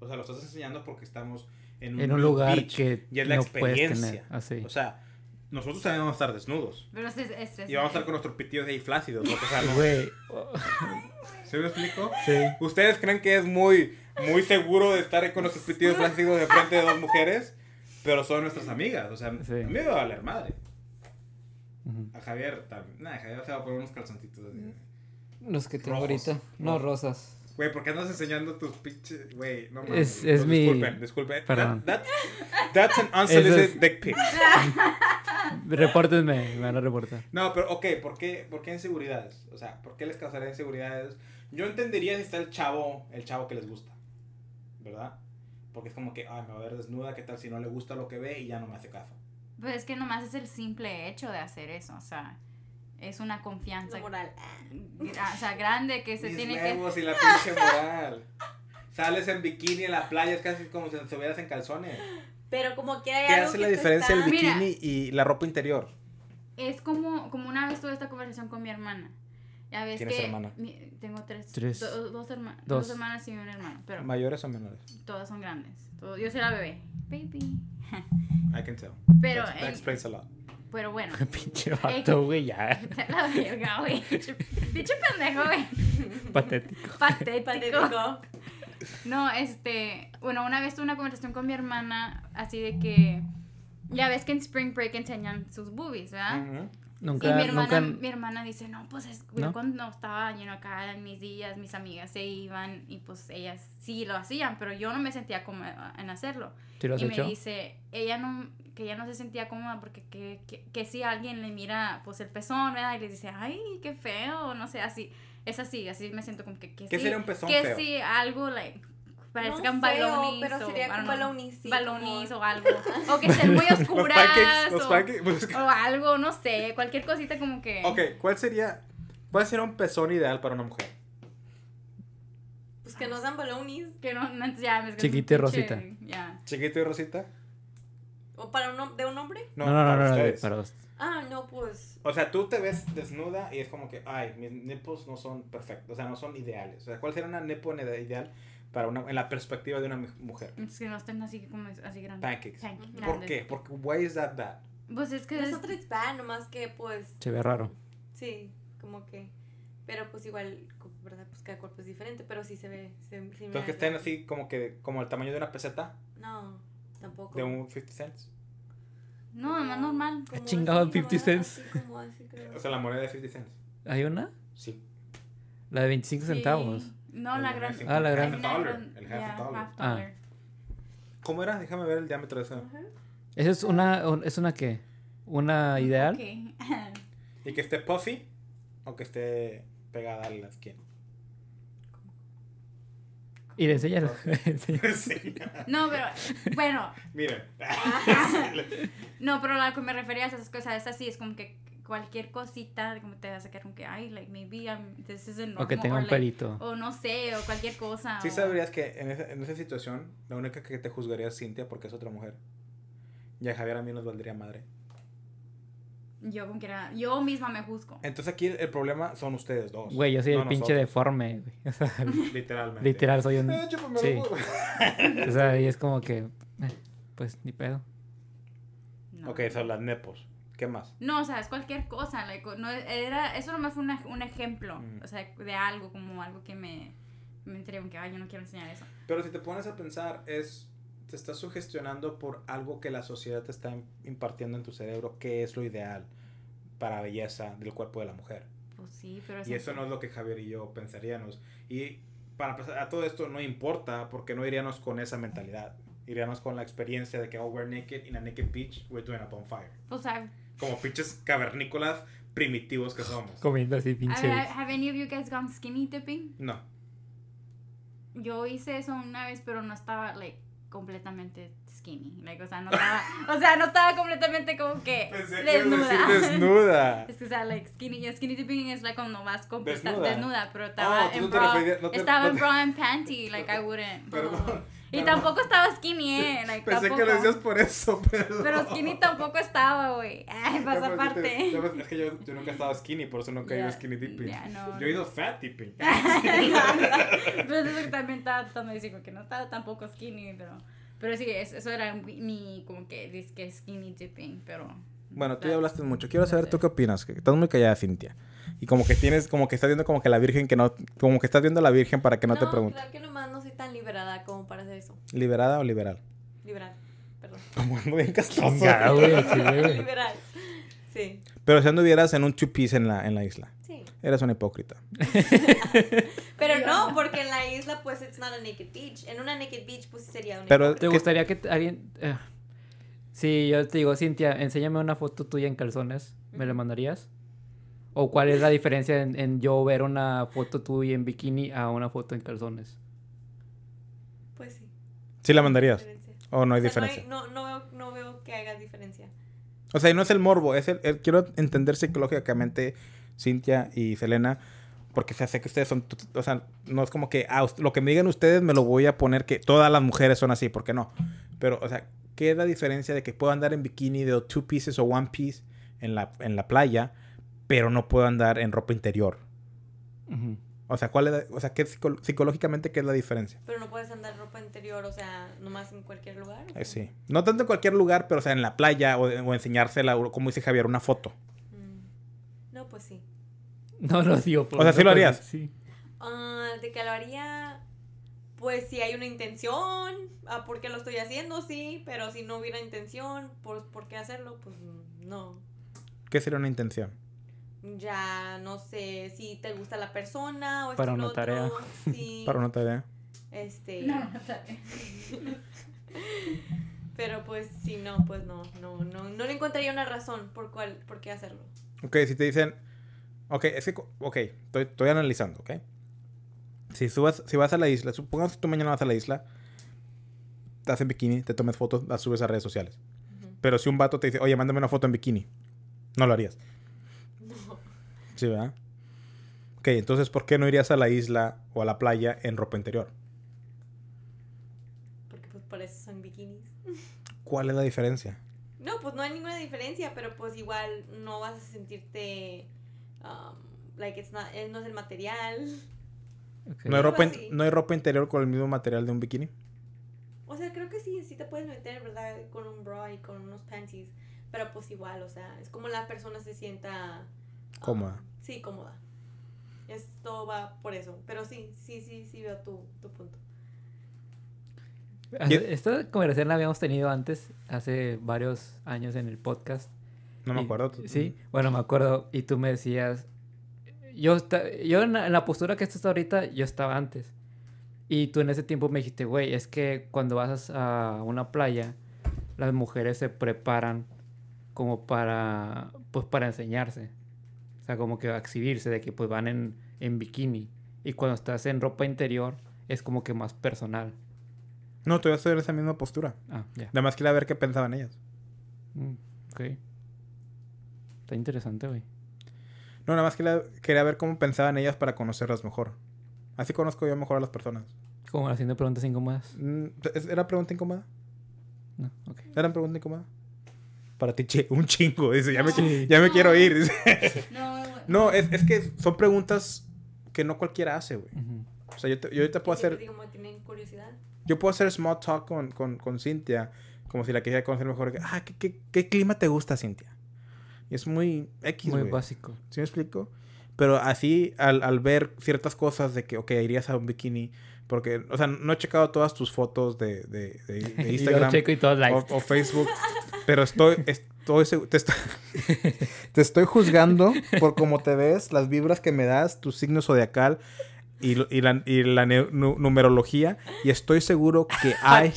O sea, lo estás enseñando porque estamos en un, En un nude lugar beach que y es la no puedes experiencia. tener, así. O sea, nosotros también vamos a estar desnudos. Pero es, es, es- Y vamos a estar con nuestros pitidos ahí flácidos. ¿no? O sea, [LAUGHS] no- Güey. ¿Se me explico? Sí. ¿Ustedes creen que es muy, muy seguro de estar con nuestros pitidos flácidos de frente de dos mujeres? Pero son nuestras amigas. O sea, Sí. a mí me va a valer madre. A Javier también. Nah, Javier se va a poner unos calzoncitos. así. Los que tengo Rojos. ahorita. No, rosas. Güey, ¿por qué andas enseñando tus pinches? Güey, no mames. Es- es No, mi- Disculpen, disculpen. Perdón. That- that's, that's an unsolicited es- dick pic. [LAUGHS] Repórtenme, me van a reportar. No, pero ok, ¿por qué, ¿por qué inseguridades? O sea, ¿por qué les causaría inseguridades? Yo entendería si está el chavo, el chavo que les gusta, ¿verdad? Porque es como que, ay, me va a ver desnuda, ¿qué tal si no le gusta lo que ve y ya no me hace caso? Pues es que nomás es el simple hecho de hacer eso, o sea, es una confianza, moral. o sea, grande que se Mis tiene que... y la [LAUGHS] pinche moral. Sales en bikini en la playa, es casi como si estuvieras en calzones. Pero como que hay ¿Qué algo hace que la diferencia el está- Mira. bikini y la ropa interior? Es como, como una vez tuve esta conversación con mi hermana. Ya ves ¿Tienes que hermana? mi- tengo tres, Tres. do- dos, herma- Dos. dos hermanas y un hermano, pero ¿Mayores o menores? todas son grandes. Todo- yo soy la bebé. Baby. I can tell. Pero, That, explains a lot. Pero bueno. [LAUGHS] Pinche vato, güey, ya. [LAUGHS] La verga, güey. Pinche pendejo, güey. [LAUGHS] Patético. Patético. Patético. No, este, bueno, una vez tuve una conversación con mi hermana así de que ya ves que en Spring Break enseñan sus boobies, ¿verdad? Ujú. Nunca, y mi hermana, nunca. mi hermana dice, no, pues es, ¿No? cuando estaba lleno acá en mis días, mis amigas se iban y pues ellas sí lo hacían, pero yo no me sentía cómoda en hacerlo. ¿Sí lo has y hecho? me dice, ella no, que ella no se sentía cómoda porque que, que, que si alguien le mira pues el pezón, ¿verdad? Y le dice, ay, qué feo, no sé, así, es así, así me siento como que, que ¿Qué sí, sería un pezón que feo? sí, algo, like, parezcan No balonis pero o, sería don't como balonis, sí, balonis como- o algo, o que estén muy [LAUGHS] Los oscuras pancakes, los o, pancakes. pues, o algo, no sé, cualquier cosita como que... Ok, ¿cuál sería, cuál sería un pezón ideal para una mujer? Pues que no sean balonis. Que no, no ya, es que es un Chiquita y rosita. Ya. ¿Chiquito y rosita? ¿O para un, de un hombre? No, no, no, para no, no, ustedes. para. Ah, no, pues. O sea, tú te ves desnuda y es como que, ay, mis nipples no son perfectos, o sea, no son ideales. O sea, ¿cuál sería una nipple ideal para una, en la perspectiva de una mu- mujer? Es que no estén así como así grandes. Pancakes. Pancakes ¿Por grandes. qué? Porque, why is that bad? Pues es que es- otra bad, nomás que pues. Se ve raro. Sí, como que. Pero pues igual, ¿verdad? Pues cada cuerpo es diferente, pero sí se ve. Se, sí me Entonces que estén así como que, como el tamaño de una peseta, No, tampoco. de un 50 cents. No, más normal. Como chingado, así, 50 nomás cents. así, como así, creo. O sea, la moneda de 50 cents. ¿Hay una? Sí. La de 25 Sí. centavos. No, la El gran. Ah, la gran. Half dollar, el half yeah, dollar. half Ah. dollar. ¿Cómo era? Déjame ver el diámetro de eso. Ajá. ¿Esa es una, un- es una qué? ¿Una ideal? Ok. [LAUGHS] Y que esté puffy o que esté pegada a la skin. Y le enséñalo. [LAUGHS] enséñalo. [LAUGHS] sí. No, pero bueno, [LAUGHS] Miren. no, pero a lo que me refería a esas cosas, es así, es como que cualquier cosita, como te vas a quedar como que, ay, like, maybe I'm, this isn't normal. O que tenga un like, pelito. O no sé, o cualquier cosa. Sí o- sabrías que en esa, en esa situación la única que te juzgaría es Cintia porque es otra mujer. Y a Javier a mí nos valdría madre. Yo como que era, yo misma me juzgo. Entonces aquí el, el problema son ustedes dos. Güey, yo soy no el pinche nosotros. deforme, güey. O sea, [LAUGHS] Literalmente. literal soy un... Eh, Sí. O sea, y es como que... eh, pues ni pedo. No. ok, son las nepos. ¿Qué más? No, o sea, es cualquier cosa, like, no, era, eso nomás fue una- un ejemplo, Mm. o sea, de algo, como algo que me, me enteré, como que, ay, yo no quiero enseñar eso. Pero si te pones a pensar, es te estás sugestionando por algo que la sociedad te está impartiendo en tu cerebro, que es lo ideal para belleza del cuerpo de la mujer. Pues sí, pero Y eso no es lo que Javier y yo pensaríamos. Y para empezar, a todo esto no importa porque no iríamos con esa mentalidad. Iríamos con la experiencia de que, oh, we're naked in a naked beach, we're doing a bonfire. O sea, Como pinches cavernícolas primitivos que somos. Comiendo así a pinche... ver, have any of you guys gone skinny dipping? No. Yo hice eso una vez, pero no estaba, like, completamente skinny, like, o sea, no estaba, [LAUGHS] o sea, no estaba completamente como que [LAUGHS] desnuda. desnuda. [LAUGHS] Es que, o sea, like, skinny, skinny dipping es like cuando vas completa Desnuda. desnuda, pero estaba Oh, tú en bra, no estaba no en bra and panty, like, I wouldn't. Perdón. Y Perdón. tampoco estaba skinny, eh, like, Pensé tampoco. que lo decías por eso, [LAUGHS] perdón. Pero skinny tampoco estaba, güey. Ay, pasa porque aparte. te- es que yo, yo nunca he estado skinny, por eso nunca he ido Ya, skinny dipping. ya, no, yo he ido fat dipping. [LAUGHS] pero eso que también estaba tratando de decir que no estaba tampoco skinny, pero pero sí, es- eso era mi, como que disque skinny dipping, pero Bueno, tú ya hablaste mucho. Quiero saber tú qué opinas. Que estás muy callada, Cintia. Y como que tienes, como que estás viendo como que la virgen que no, como que estás viendo a la virgen para que no, te pregunte. Claro que nomás no tan liberada como para hacer eso. ¿Liberada o liberal? Liberal, perdón. [LAUGHS] Como ando bien castroso. Liberal. Sí, Pero si anduvieras en un two piece en la, en la isla. sí. Eres una hipócrita. [LAUGHS] Pero no, porque en la isla, pues, it's not a naked beach. En una naked beach, pues, sí sería una Pero- ¿Te ¿Qué- gustaría que alguien... eh, Si yo te digo, Cintia, enséñame una foto tuya en calzones, ¿me la mandarías? ¿O cuál es la diferencia en, en yo ver una foto tuya en bikini a una foto en calzones? Sí. ¿Sí la mandarías? ¿O no hay O sea, diferencia? No, no, veo, no veo que haga diferencia. O sea, y no es el morbo, es el, el- quiero entender psicológicamente, Cintia y Selena, Porque o sea, sé que ustedes son, o sea, no es como que, ah, lo que me digan ustedes me lo voy a poner que todas las mujeres son así, porque no. Pero, o sea, ¿qué es la diferencia de que puedo andar en bikini de two pieces o one piece en la, en la playa, pero no puedo andar en ropa interior? Ujú. O sea, ¿cuál es la- o sea, ¿qué psico- psicológicamente qué es la diferencia? Pero no puedes andar ropa interior, o sea, nomás en cualquier lugar. Eh, sí. No tanto en cualquier lugar, pero o sea, en la playa o, o enseñársela, como dice Javier, una foto. Mm. No, pues sí. No lo digo. por- O sea, ¿sí no, lo harías? Sí. Ah, de que lo haría, pues si hay una intención, ah, ¿por qué lo estoy haciendo? Sí, pero si no hubiera intención, pues ¿por qué hacerlo? Pues no. ¿Qué sería una intención? Ya no sé si te gusta la persona o esto Para y lo una tarea. otro, Sí, [LAUGHS] Para una tarea. este, No, no bien. [LAUGHS] pero pues si no, pues no, no, no, no le encontraría una razón por cuál, por qué hacerlo. Ok, si te dicen. Ok, es que. Ok, estoy, estoy analizando, ¿ok? Si, subas, si vas a la isla, supongamos que tú mañana vas a la isla, estás en bikini, te tomas fotos, las subes a redes sociales. Ujú. Pero si un vato te dice, oye, mándame una foto en bikini, no lo harías. Sí, ¿verdad? Ok, entonces, ¿por qué no irías a la isla o a la playa en ropa interior? Porque pues por eso son bikinis. [LAUGHS] ¿Cuál es la diferencia? No, pues no hay ninguna diferencia, pero pues igual no vas a sentirte um, like it's not, eh, no es el material. ¿No hay, ropa. ¿No hay ropa interior con el mismo material de un bikini? O sea, creo que sí, sí te puedes meter, ¿verdad? Con un bra y con unos panties. Pero pues igual, o sea, es como la persona se sienta... Cómoda. Sí, cómoda. Esto va por eso. Pero sí, sí, sí, sí veo tu, tu punto. Esta conversación la habíamos tenido antes, hace varios años en el podcast. No me Y- acuerdo. Sí, bueno, me acuerdo. Y tú me decías. Yo, esta- yo en, la, en la postura que estás ahorita, yo estaba antes. Y tú en ese tiempo me dijiste, güey, es que cuando vas a una playa, las mujeres se preparan como para, pues para enseñarse. O sea, como que a exhibirse, de que pues van en, en bikini. Y cuando estás en ropa interior, es como que más personal. No, tú vas a en esa misma postura. Ah, ya. Nada más quería ver qué pensaban ellas. Mm, ok. Está interesante, güey. No, nada más quería, quería ver cómo pensaban ellas para conocerlas mejor. Así conozco yo mejor a las personas. Como haciendo preguntas incómodas. Mm, ¿es- ¿Era pregunta incómoda? No, ok. ¿Era pregunta incómoda? Para ti, che, un chingo. Dice, ya me, No. qui- ya me No. quiero ir. dice. No, [LAUGHS] No, es, es que son preguntas que no cualquiera hace, güey. Ujú. O sea, yo, te- yo ahorita puedo hacer, digo, como tienen curiosidad. yo puedo hacer small talk con, con, con Cintia, como si la quisiera conocer mejor. que, Ah, ¿qué, qué, qué clima te gusta, Cintia? Y es muy X, Muy güey. básico. ¿Sí me explico? Pero así, al, al ver ciertas cosas de que, ok, irías a un bikini, porque, o sea, no he checado todas tus fotos de, de, de- [LAUGHS] de yo Instagram checo y todos likes. o, o Facebook, pero estoy, [LAUGHS] estoy, te estoy, [LAUGHS] te estoy juzgando por cómo te ves, las vibras que me das, tu signo zodiacal y, y la, y la numerología, y estoy seguro que hay...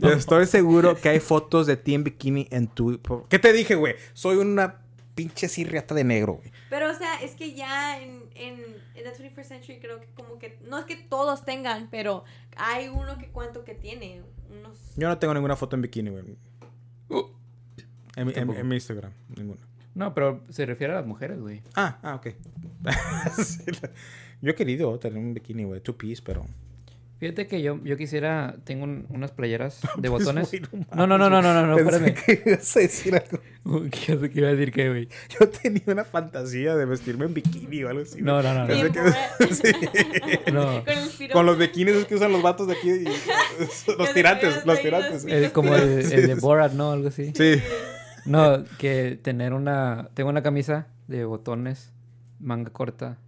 La estoy seguro que hay fotos de ti en bikini en tu... ¿Qué te dije, güey? Soy una pinche sirriata de negro, güey. Pero, o sea, es que ya en, en, en the 21st century creo que como que, no es que todos tengan, pero hay uno que cuánto que tiene, unos... Yo no tengo ninguna foto en bikini, güey. En, mi- en- Tampoco. en mi Instagram, ninguna. No, pero se refiere a las mujeres, güey. Ah, ah, ok. [LAUGHS] Sí, la- Yo he querido tener un bikini, güey, two piece, pero... Fíjate que yo, yo quisiera, tengo un- unas playeras [LAUGHS] de Pues, botones. güey, No, no, no, no, no, no, no, Pensé espérame. que ibas a decir algo. [LAUGHS] ¿Qué iba a decir qué, güey? Yo tenía una fantasía de vestirme en bikini o algo así. No, no, no, no. Pensé Bien que-. [LAUGHS] Sí. No. Con el piropo. Con los bikinis que usan los vatos de aquí. y- los te tirantes, los tirantes. Es como el, el de. Borat, ¿no? Algo así. Sí. No, que tener una... Tengo una camisa de botones, manga corta,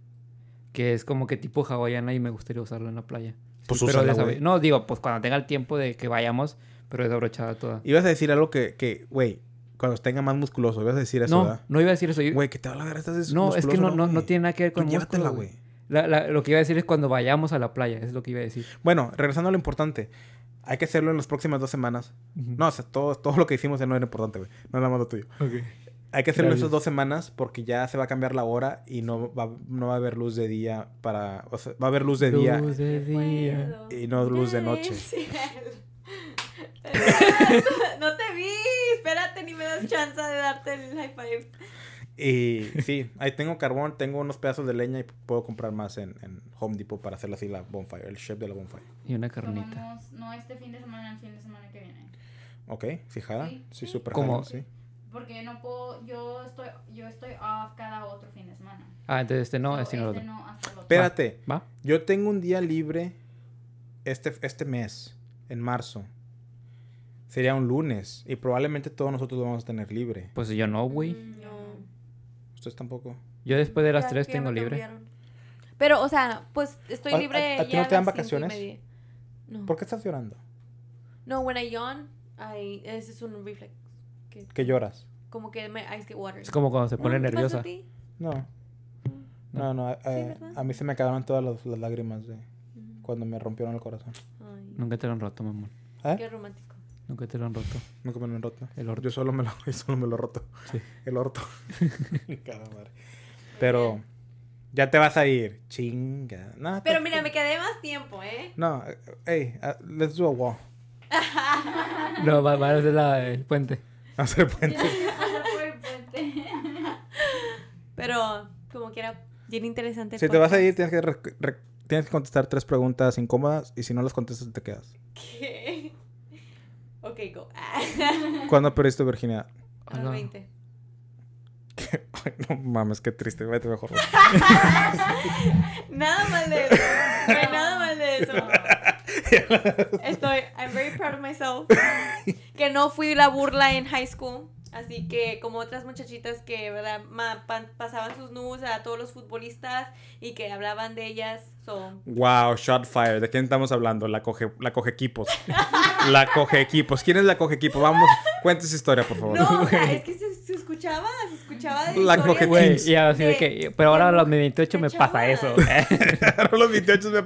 que es como que tipo hawaiana y me gustaría usarla en la playa. Pues Sí, pero úsala, desab- güey. No, digo, pues cuando tenga el tiempo de que vayamos, pero desabrochada toda. Ibas a decir algo que, que, güey, cuando tenga más musculoso, ibas a decir eso, No, ¿verdad? no iba a decir eso. yo- Güey, que te va a la verga, estás no, es que no, no, no tiene nada que ver con Pues llévatela, músculo, güey. La- la- lo que iba a decir es cuando vayamos a la playa, es lo que iba a decir. Bueno, regresando a lo importante. Hay que hacerlo en las próximas dos semanas. No, o sea, todo, todo lo que hicimos ya no era importante, güey. No nada más lo tuyo. Hay que hacerlo en Gracias. esas dos semanas porque ya se va a cambiar la hora y no va, no va a haber luz de día para... O sea, va a haber luz de día. Luz de día. Y no luz de noche. [LAUGHS] no te vi, espérate, ni me das chance de darte el high five. Y sí, ahí tengo carbón, tengo unos pedazos de leña y puedo comprar más en, en Home Depot para hacer así la bonfire, el shape de la bonfire. Y una carnita. vamos, no este fin de semana, el fin de semana que viene. Ok, fijada. Sí, Sí, sí. súper ¿Cómo? jalo, sí. Porque yo no puedo, yo estoy, yo estoy off cada otro fin de semana. Ah, entonces este no, So, este no lo este otro. no hasta el otro. Espérate, ¿Va? yo tengo un día libre este, este mes, en marzo. Sería un lunes y probablemente todos nosotros lo vamos a tener libre. Pues yo no, güey. Mm, No. Ustedes tampoco. Yo después de las tres tengo libre. Pero, o sea, pues estoy ¿A- a- libre. a ti ya no te dan vacaciones? No. ¿Por qué estás llorando? No, when I yawn, I, ese es un reflex. Que, ¿Que lloras? como que me ice get water. Es como cuando se pone ¿No te pasa nerviosa. a ti? No. No, no. a- a- mí se me acabaron todas las, las lágrimas de cuando me rompieron el corazón. Ay, Nunca te lo han roto, mamón. ¿Eh? qué romántico. Nunca te lo han roto. Nunca me lo han roto. El orto. Yo solo me lo, [LAUGHS] yo solo me lo he roto. Sí. El orto. [LAUGHS] Cada madre. Pero ya te vas a ir. Chinga. No, Pero te- mira, me quedé más tiempo, ¿eh? No, eh, hey, uh, let's do a wall. [LAUGHS] No, va, va a ser la, el puente. Hacer puente. [LAUGHS] El puente. Pero, como quiera, bien interesante. si te vas a ir, tienes que, re- re- tienes que contestar tres preguntas incómodas y si no las contestas, te quedas. ¿Qué? Ok, go. ¿Cuándo perdiste virginidad? A los Hola. 20. Ay, no mames, qué triste. Vete mejor. [LAUGHS] Nada mal de eso. No hay nada mal de eso. Estoy, I'm very proud of myself. [LAUGHS] Que no fui la burla en high school. Así que como otras muchachitas que, ¿verdad? Ma- pa- pasaban sus nudes a todos los futbolistas y que hablaban de ellas. So, Wow, shot fire. ¿De quién estamos hablando? La coge, la coge equipos. La coge equipos. ¿Quién es la coge equipos? Vamos, cuente esa historia, por favor. no, o [LAUGHS] sea, es que se, se escuchaba, se escuchaba de La historias coge de- Güey, Teams. y así de de- que. Pero ahora a los 28 [LAUGHS] me pasa eso. Ahora los [LAUGHS] 28 me.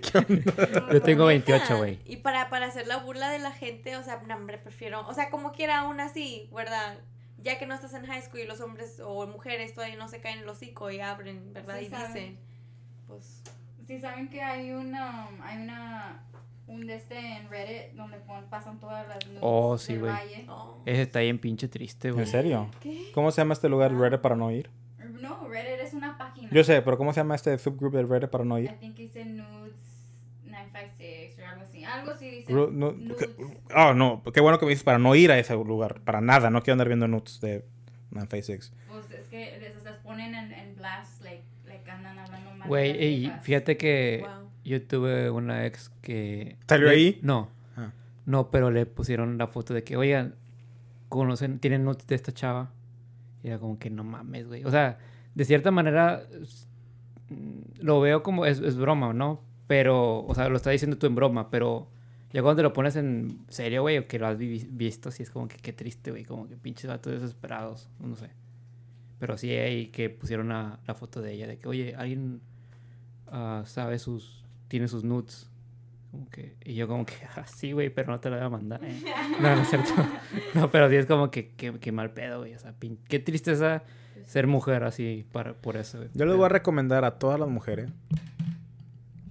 ¿Qué onda? Yo tengo Neta. 28, güey. Y para, para hacer la burla de la gente, o sea, no, hombre, prefiero, o sea, como quiera aún así, ¿verdad? Ya que no estás en high school y los hombres o mujeres todavía no se caen el hocico y abren, ¿verdad? Sí y saben. dicen, pues, Sí, saben que hay una, hay una, un de este en Reddit donde pon- pasan todas las nudes Oh, sí, del güey. valle. no. Ese está bien pinche triste, güey. ¿En serio? ¿Qué? ¿Cómo se llama este lugar Reddit para no ir? No, Reddit es una página. Yo sé, pero ¿cómo se llama este subgroup del Reddit para no I ir? think it's nudes 956 o algo así. Algo así dice. Ru- no- nudes. Oh, no. Qué bueno que me dices para no ir a ese lugar. Para nada. No quiero andar viendo nudes de 956. Pues es que les, les ponen en, en blast, like, like andan hablando mal. de Güey, fíjate que Wow. Yo tuve una ex que... ¿Salió le- ahí? No. Ah. No, pero le pusieron la foto de que, oigan, conocen, tienen nudes de esta chava. Y era como que no mames, güey. O sea, de cierta manera mm, lo veo como, es, es broma, ¿no? Pero, o sea, lo está diciendo tú en broma, pero ya cuando te lo pones en serio, güey, o que lo has vi- visto, sí es como que qué triste, güey. Como que pinches vatos desesperados, no sé. Pero sí hay que pusieron la, la foto de ella, de que, oye, alguien ah, sabe sus, tiene sus nudes. Como que, y yo como que, [LAUGHS] ah, sí, güey, pero no te la voy a mandar. eh". [LAUGHS] No, no es cierto. [LAUGHS] No, pero sí es como que, que, que mal pedo, güey. O sea, pin- qué tristeza ser mujer así para, por eso, güey. Yo les voy a recomendar a todas las mujeres.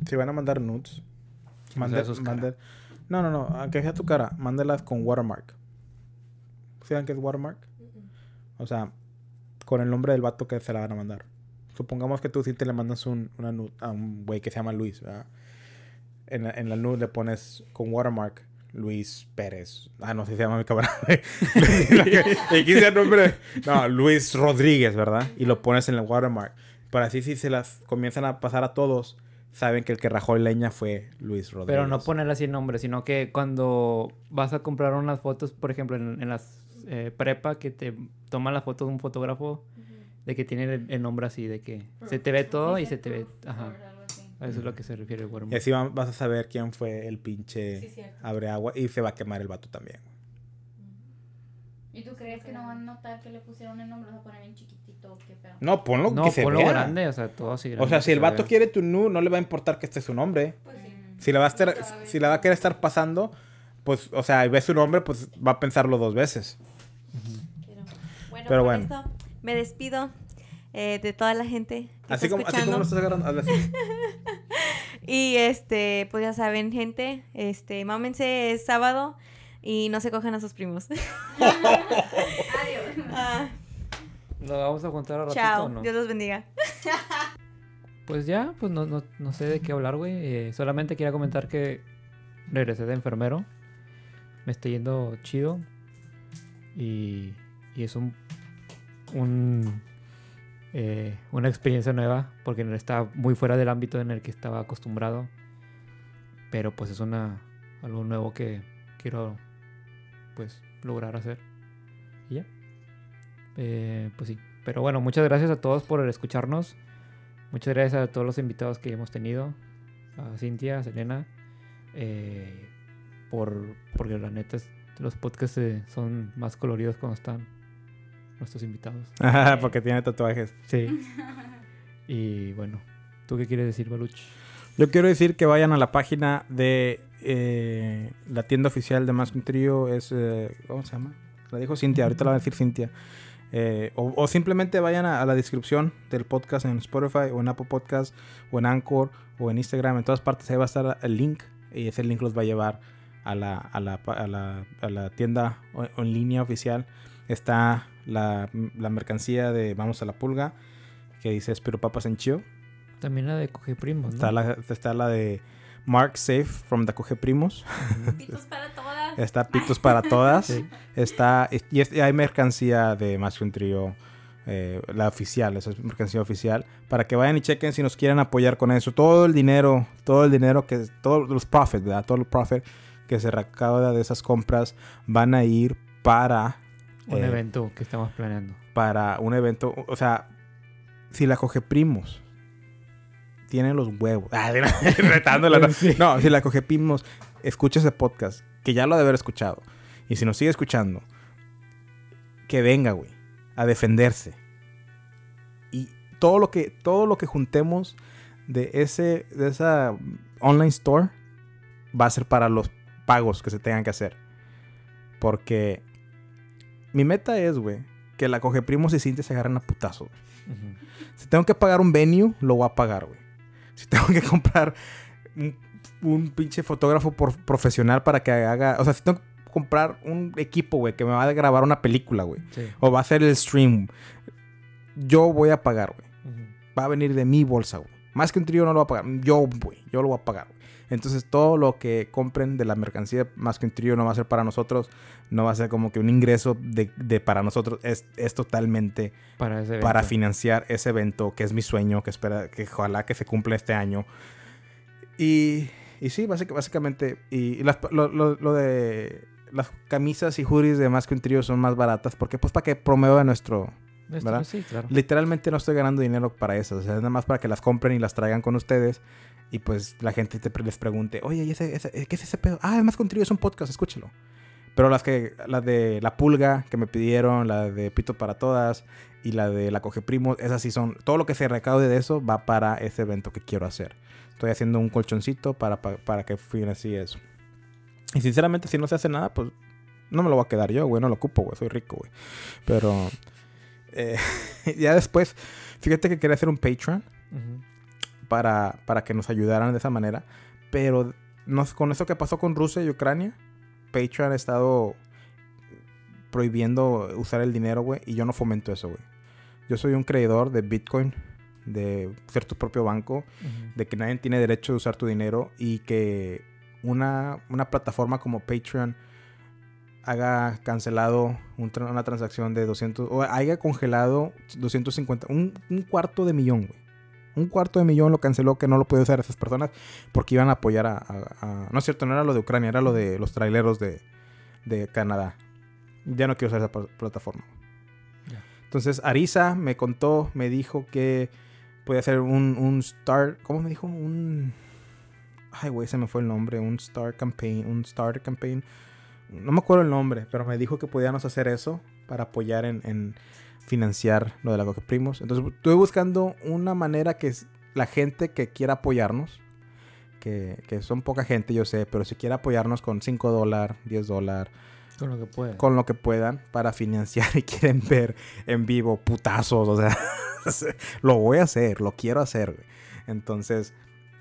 Si van a mandar nudes, Que no mande- sea sus mande- No, no, no. Aunque sea tu cara, mándelas con watermark. ¿Saben qué es watermark? O sea, con el nombre del vato que se la van a mandar. Supongamos que tú sí te le mandas un, una nude a un güey que se llama Luis, ¿verdad? En la, en la nude le pones con watermark Luis Pérez. Ah, no sé si se llama mi camarada. y quise el nombre. No, Luis Rodríguez, ¿verdad? Y lo pones en el watermark. Pero así si se las comienzan a pasar a todos, saben que el que rajó leña fue Luis Rodríguez. Pero no poner así el nombre, sino que cuando vas a comprar unas fotos, por ejemplo, en, en las eh, prepa, que te toman la foto de un fotógrafo, de que tiene el, nombre así, de que se te ve todo y se te ve... Ajá. A eso es lo que se refiere el Y watermark. así va- vas a saber quién fue el pinche Sí, cierto. abre agua y se va a quemar el vato también. ¿Y tú crees que no van a notar que le pusieron el nombre? Lo ponen bien chiquitito, qué pedo. No, ponlo No, que se ponlo vea. grande, o sea, todo así grande. O sea, si el vato vea. quiere tu nu, no le va a importar que esté su nombre. Pues sí. Mm. Si la va a estar, si la va a querer estar pasando, pues, o sea, y ve su nombre, pues va a pensarlo dos veces. Bueno, Pero bueno. esto me despido eh, de toda la gente que Así está como, así como escuchando. lo estás agarrando. así. [LAUGHS] Y este, pues ya saben, gente, este, mámense es sábado y no se cojan a sus primos. [LAUGHS] Adiós. Ah, ¿Nos vamos a contar a ratito Chao. o no? Dios los bendiga. [LAUGHS] Pues ya, pues no, no, no sé de qué hablar, güey. Eh, solamente quería comentar que regresé de enfermero. Me está yendo chido. Y, y es un, un eh, una experiencia nueva porque está muy fuera del ámbito en el que estaba acostumbrado. Pero pues es una algo nuevo que quiero pues lograr hacer. Y ya. Eh, pues sí. Pero bueno, muchas gracias a todos por escucharnos. Muchas gracias a todos los invitados que hemos tenido. A Cintia, a Selena. eh, por, porque la neta los podcasts son más coloridos cuando están nuestros invitados. [LAUGHS] Porque tiene tatuajes. Sí. [LAUGHS] Y bueno, ¿tú qué quieres decir, Baluch? Yo quiero decir que vayan a la página de eh, la tienda oficial de Más que un Trío. Es, eh, ¿Cómo se llama? La dijo Cintia, ahorita la va a decir Cintia. Eh, o, o simplemente vayan a, a la descripción del podcast en Spotify o en Apple Podcast o en Anchor o en Instagram. En todas partes ahí va a estar el link y ese link los va a llevar a la, a la, a la, a la tienda en línea oficial. Está la, la mercancía de Vamos a la Pulga que dice Espero Papas en Chio. También la de Coge Primos, ¿no? Está la, está la de Mark Safe from the Coge Primos. Pitos [LAUGHS] para todas. Está Pitos para todas. Sí. Está, y, es- y hay mercancía de Más que un Trío, eh, la oficial, esa es mercancía oficial. Para que vayan y chequen si nos quieren apoyar con eso. Todo el dinero, todo el dinero que, todos los profits, ¿verdad? Todo el profit que se recauda de esas compras van a ir para Un eh, evento que estamos planeando. para un evento. O sea, si la coge primos, tiene los huevos. [LAUGHS] Ah, [LAUGHS] retándola. No, Sí. No, si la coge primos, escucha ese podcast, que ya lo ha de haber escuchado. Y si nos sigue escuchando, que venga, güey, a defenderse. Y todo lo que, todo lo que juntemos de ese, de esa online store va a ser para los pagos que se tengan que hacer. Porque mi meta es, güey, que la coge primos y Cintia se agarren a putazo. Ujú. Si tengo que pagar un venue, lo voy a pagar, güey. Si tengo que [LAUGHS] comprar un, un pinche fotógrafo por- profesional para que haga... O sea, si tengo que comprar un equipo, güey, que me va a grabar una película, güey. Sí. O va a hacer el stream. Yo voy a pagar, güey. Va a venir de mi bolsa, güey. Más que un trío no lo va a pagar. Yo, güey. Yo lo voy a pagar. Entonces, todo lo que compren de la mercancía, más que un trío, no va a ser para nosotros. No va a ser como que un ingreso de, de para nosotros. Es, es totalmente Para ese para financiar ese evento que es mi sueño, que espera, que ojalá que se cumpla este año. Y, y sí, básic- básicamente, y, y las- lo, lo- lo de las camisas y hoodies de más que un trío son más baratas, porque pues para que promueva nuestro... ¿verdad? Sí, claro. Literalmente no estoy ganando dinero para eso, o sea, es nada más para que las compren y las traigan con ustedes. Y pues la gente te les pregunte, oye, ¿y ese, ese- ¿qué es ese pedo? Ah, es más es un podcast, escúchelo. Pero las que, la de La Pulga que me pidieron, la de Pito para Todas y la de La Coge Primo, esas sí son, todo lo que se recaude de eso va para ese evento que quiero hacer. Estoy haciendo un colchoncito para, para, para que financie eso. Y sinceramente, si no se hace nada, pues no me lo voy a quedar yo, güey, no lo ocupo, güey, soy rico, güey. Pero eh, [LAUGHS] ya después, fíjate que quería hacer un Patreon Ujú. Para, para que nos ayudaran de esa manera. Pero nos, con eso que pasó con Rusia y Ucrania, Patreon ha estado prohibiendo usar el dinero, güey. Y yo no fomento eso, güey. Yo soy un creador de Bitcoin, de ser tu propio banco, de que nadie tiene derecho a usar tu dinero y que una, una plataforma como Patreon haga cancelado un una transacción de 200 o haya congelado 250, un, un cuarto de millón, güey. Un cuarto de millón lo canceló que no lo puede usar esas personas porque iban a apoyar a, a- a- No es cierto, no era lo de Ucrania, era lo de los traileros de, de Canadá. Ya no quiero usar esa pl- plataforma. Entonces Arisa me contó, me dijo que puede hacer un, un start... ¿Cómo me dijo? Un... Ay, güey, se me fue el nombre. Un start campaign. Un start campaign. No me acuerdo el nombre, pero me dijo que podíamos hacer eso para apoyar en, en financiar lo de la Coque Primos. Entonces estuve buscando una manera que la gente que quiera apoyarnos, que, que son poca gente, yo sé, pero si quiere apoyarnos con 5 dólares, 10 dólares, Con lo que pueda. con lo que puedan para financiar [LAUGHS] y quieren ver en vivo putazos, o sea, [LAUGHS] lo voy a hacer, lo quiero hacer. güey. Entonces,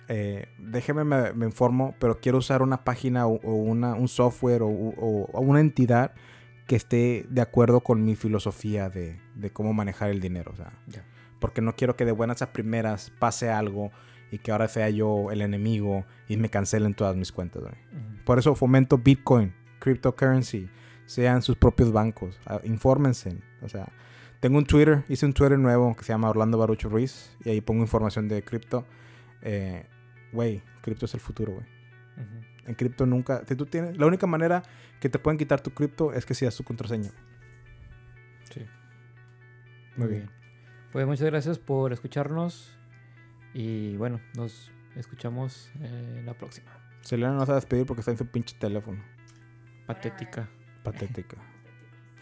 eh, déjeme, me, me informo, pero quiero usar una página o, o una, un software o, o- o una entidad que esté de acuerdo con mi filosofía de, de cómo manejar el dinero. O sea, porque no quiero que de buenas a primeras pase algo y que ahora sea yo el enemigo y me cancelen todas mis cuentas. Ujú. Por eso fomento Bitcoin, cryptocurrency, sean sus propios bancos, ah, infórmense. O sea, tengo un Twitter, hice un Twitter nuevo que se llama Orlando Barucho Ruiz y ahí pongo información de cripto. Eh, Güey, cripto es el futuro, güey. En cripto nunca, si tú tienes, la única manera que te pueden quitar tu cripto es que seas tu contraseña. Sí. Muy bien. Pues muchas gracias por escucharnos. Y bueno, nos escuchamos eh, la próxima. Selena no se va a despedir porque está en su pinche teléfono. Patética. Patética.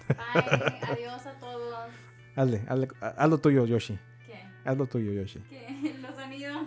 Bye. Adiós a todos. Hazle, hazle, haz lo tuyo, Yoshi. ¿Qué? Haz lo tuyo, Yoshi. ¿Qué? [LAUGHS] Los sonidos.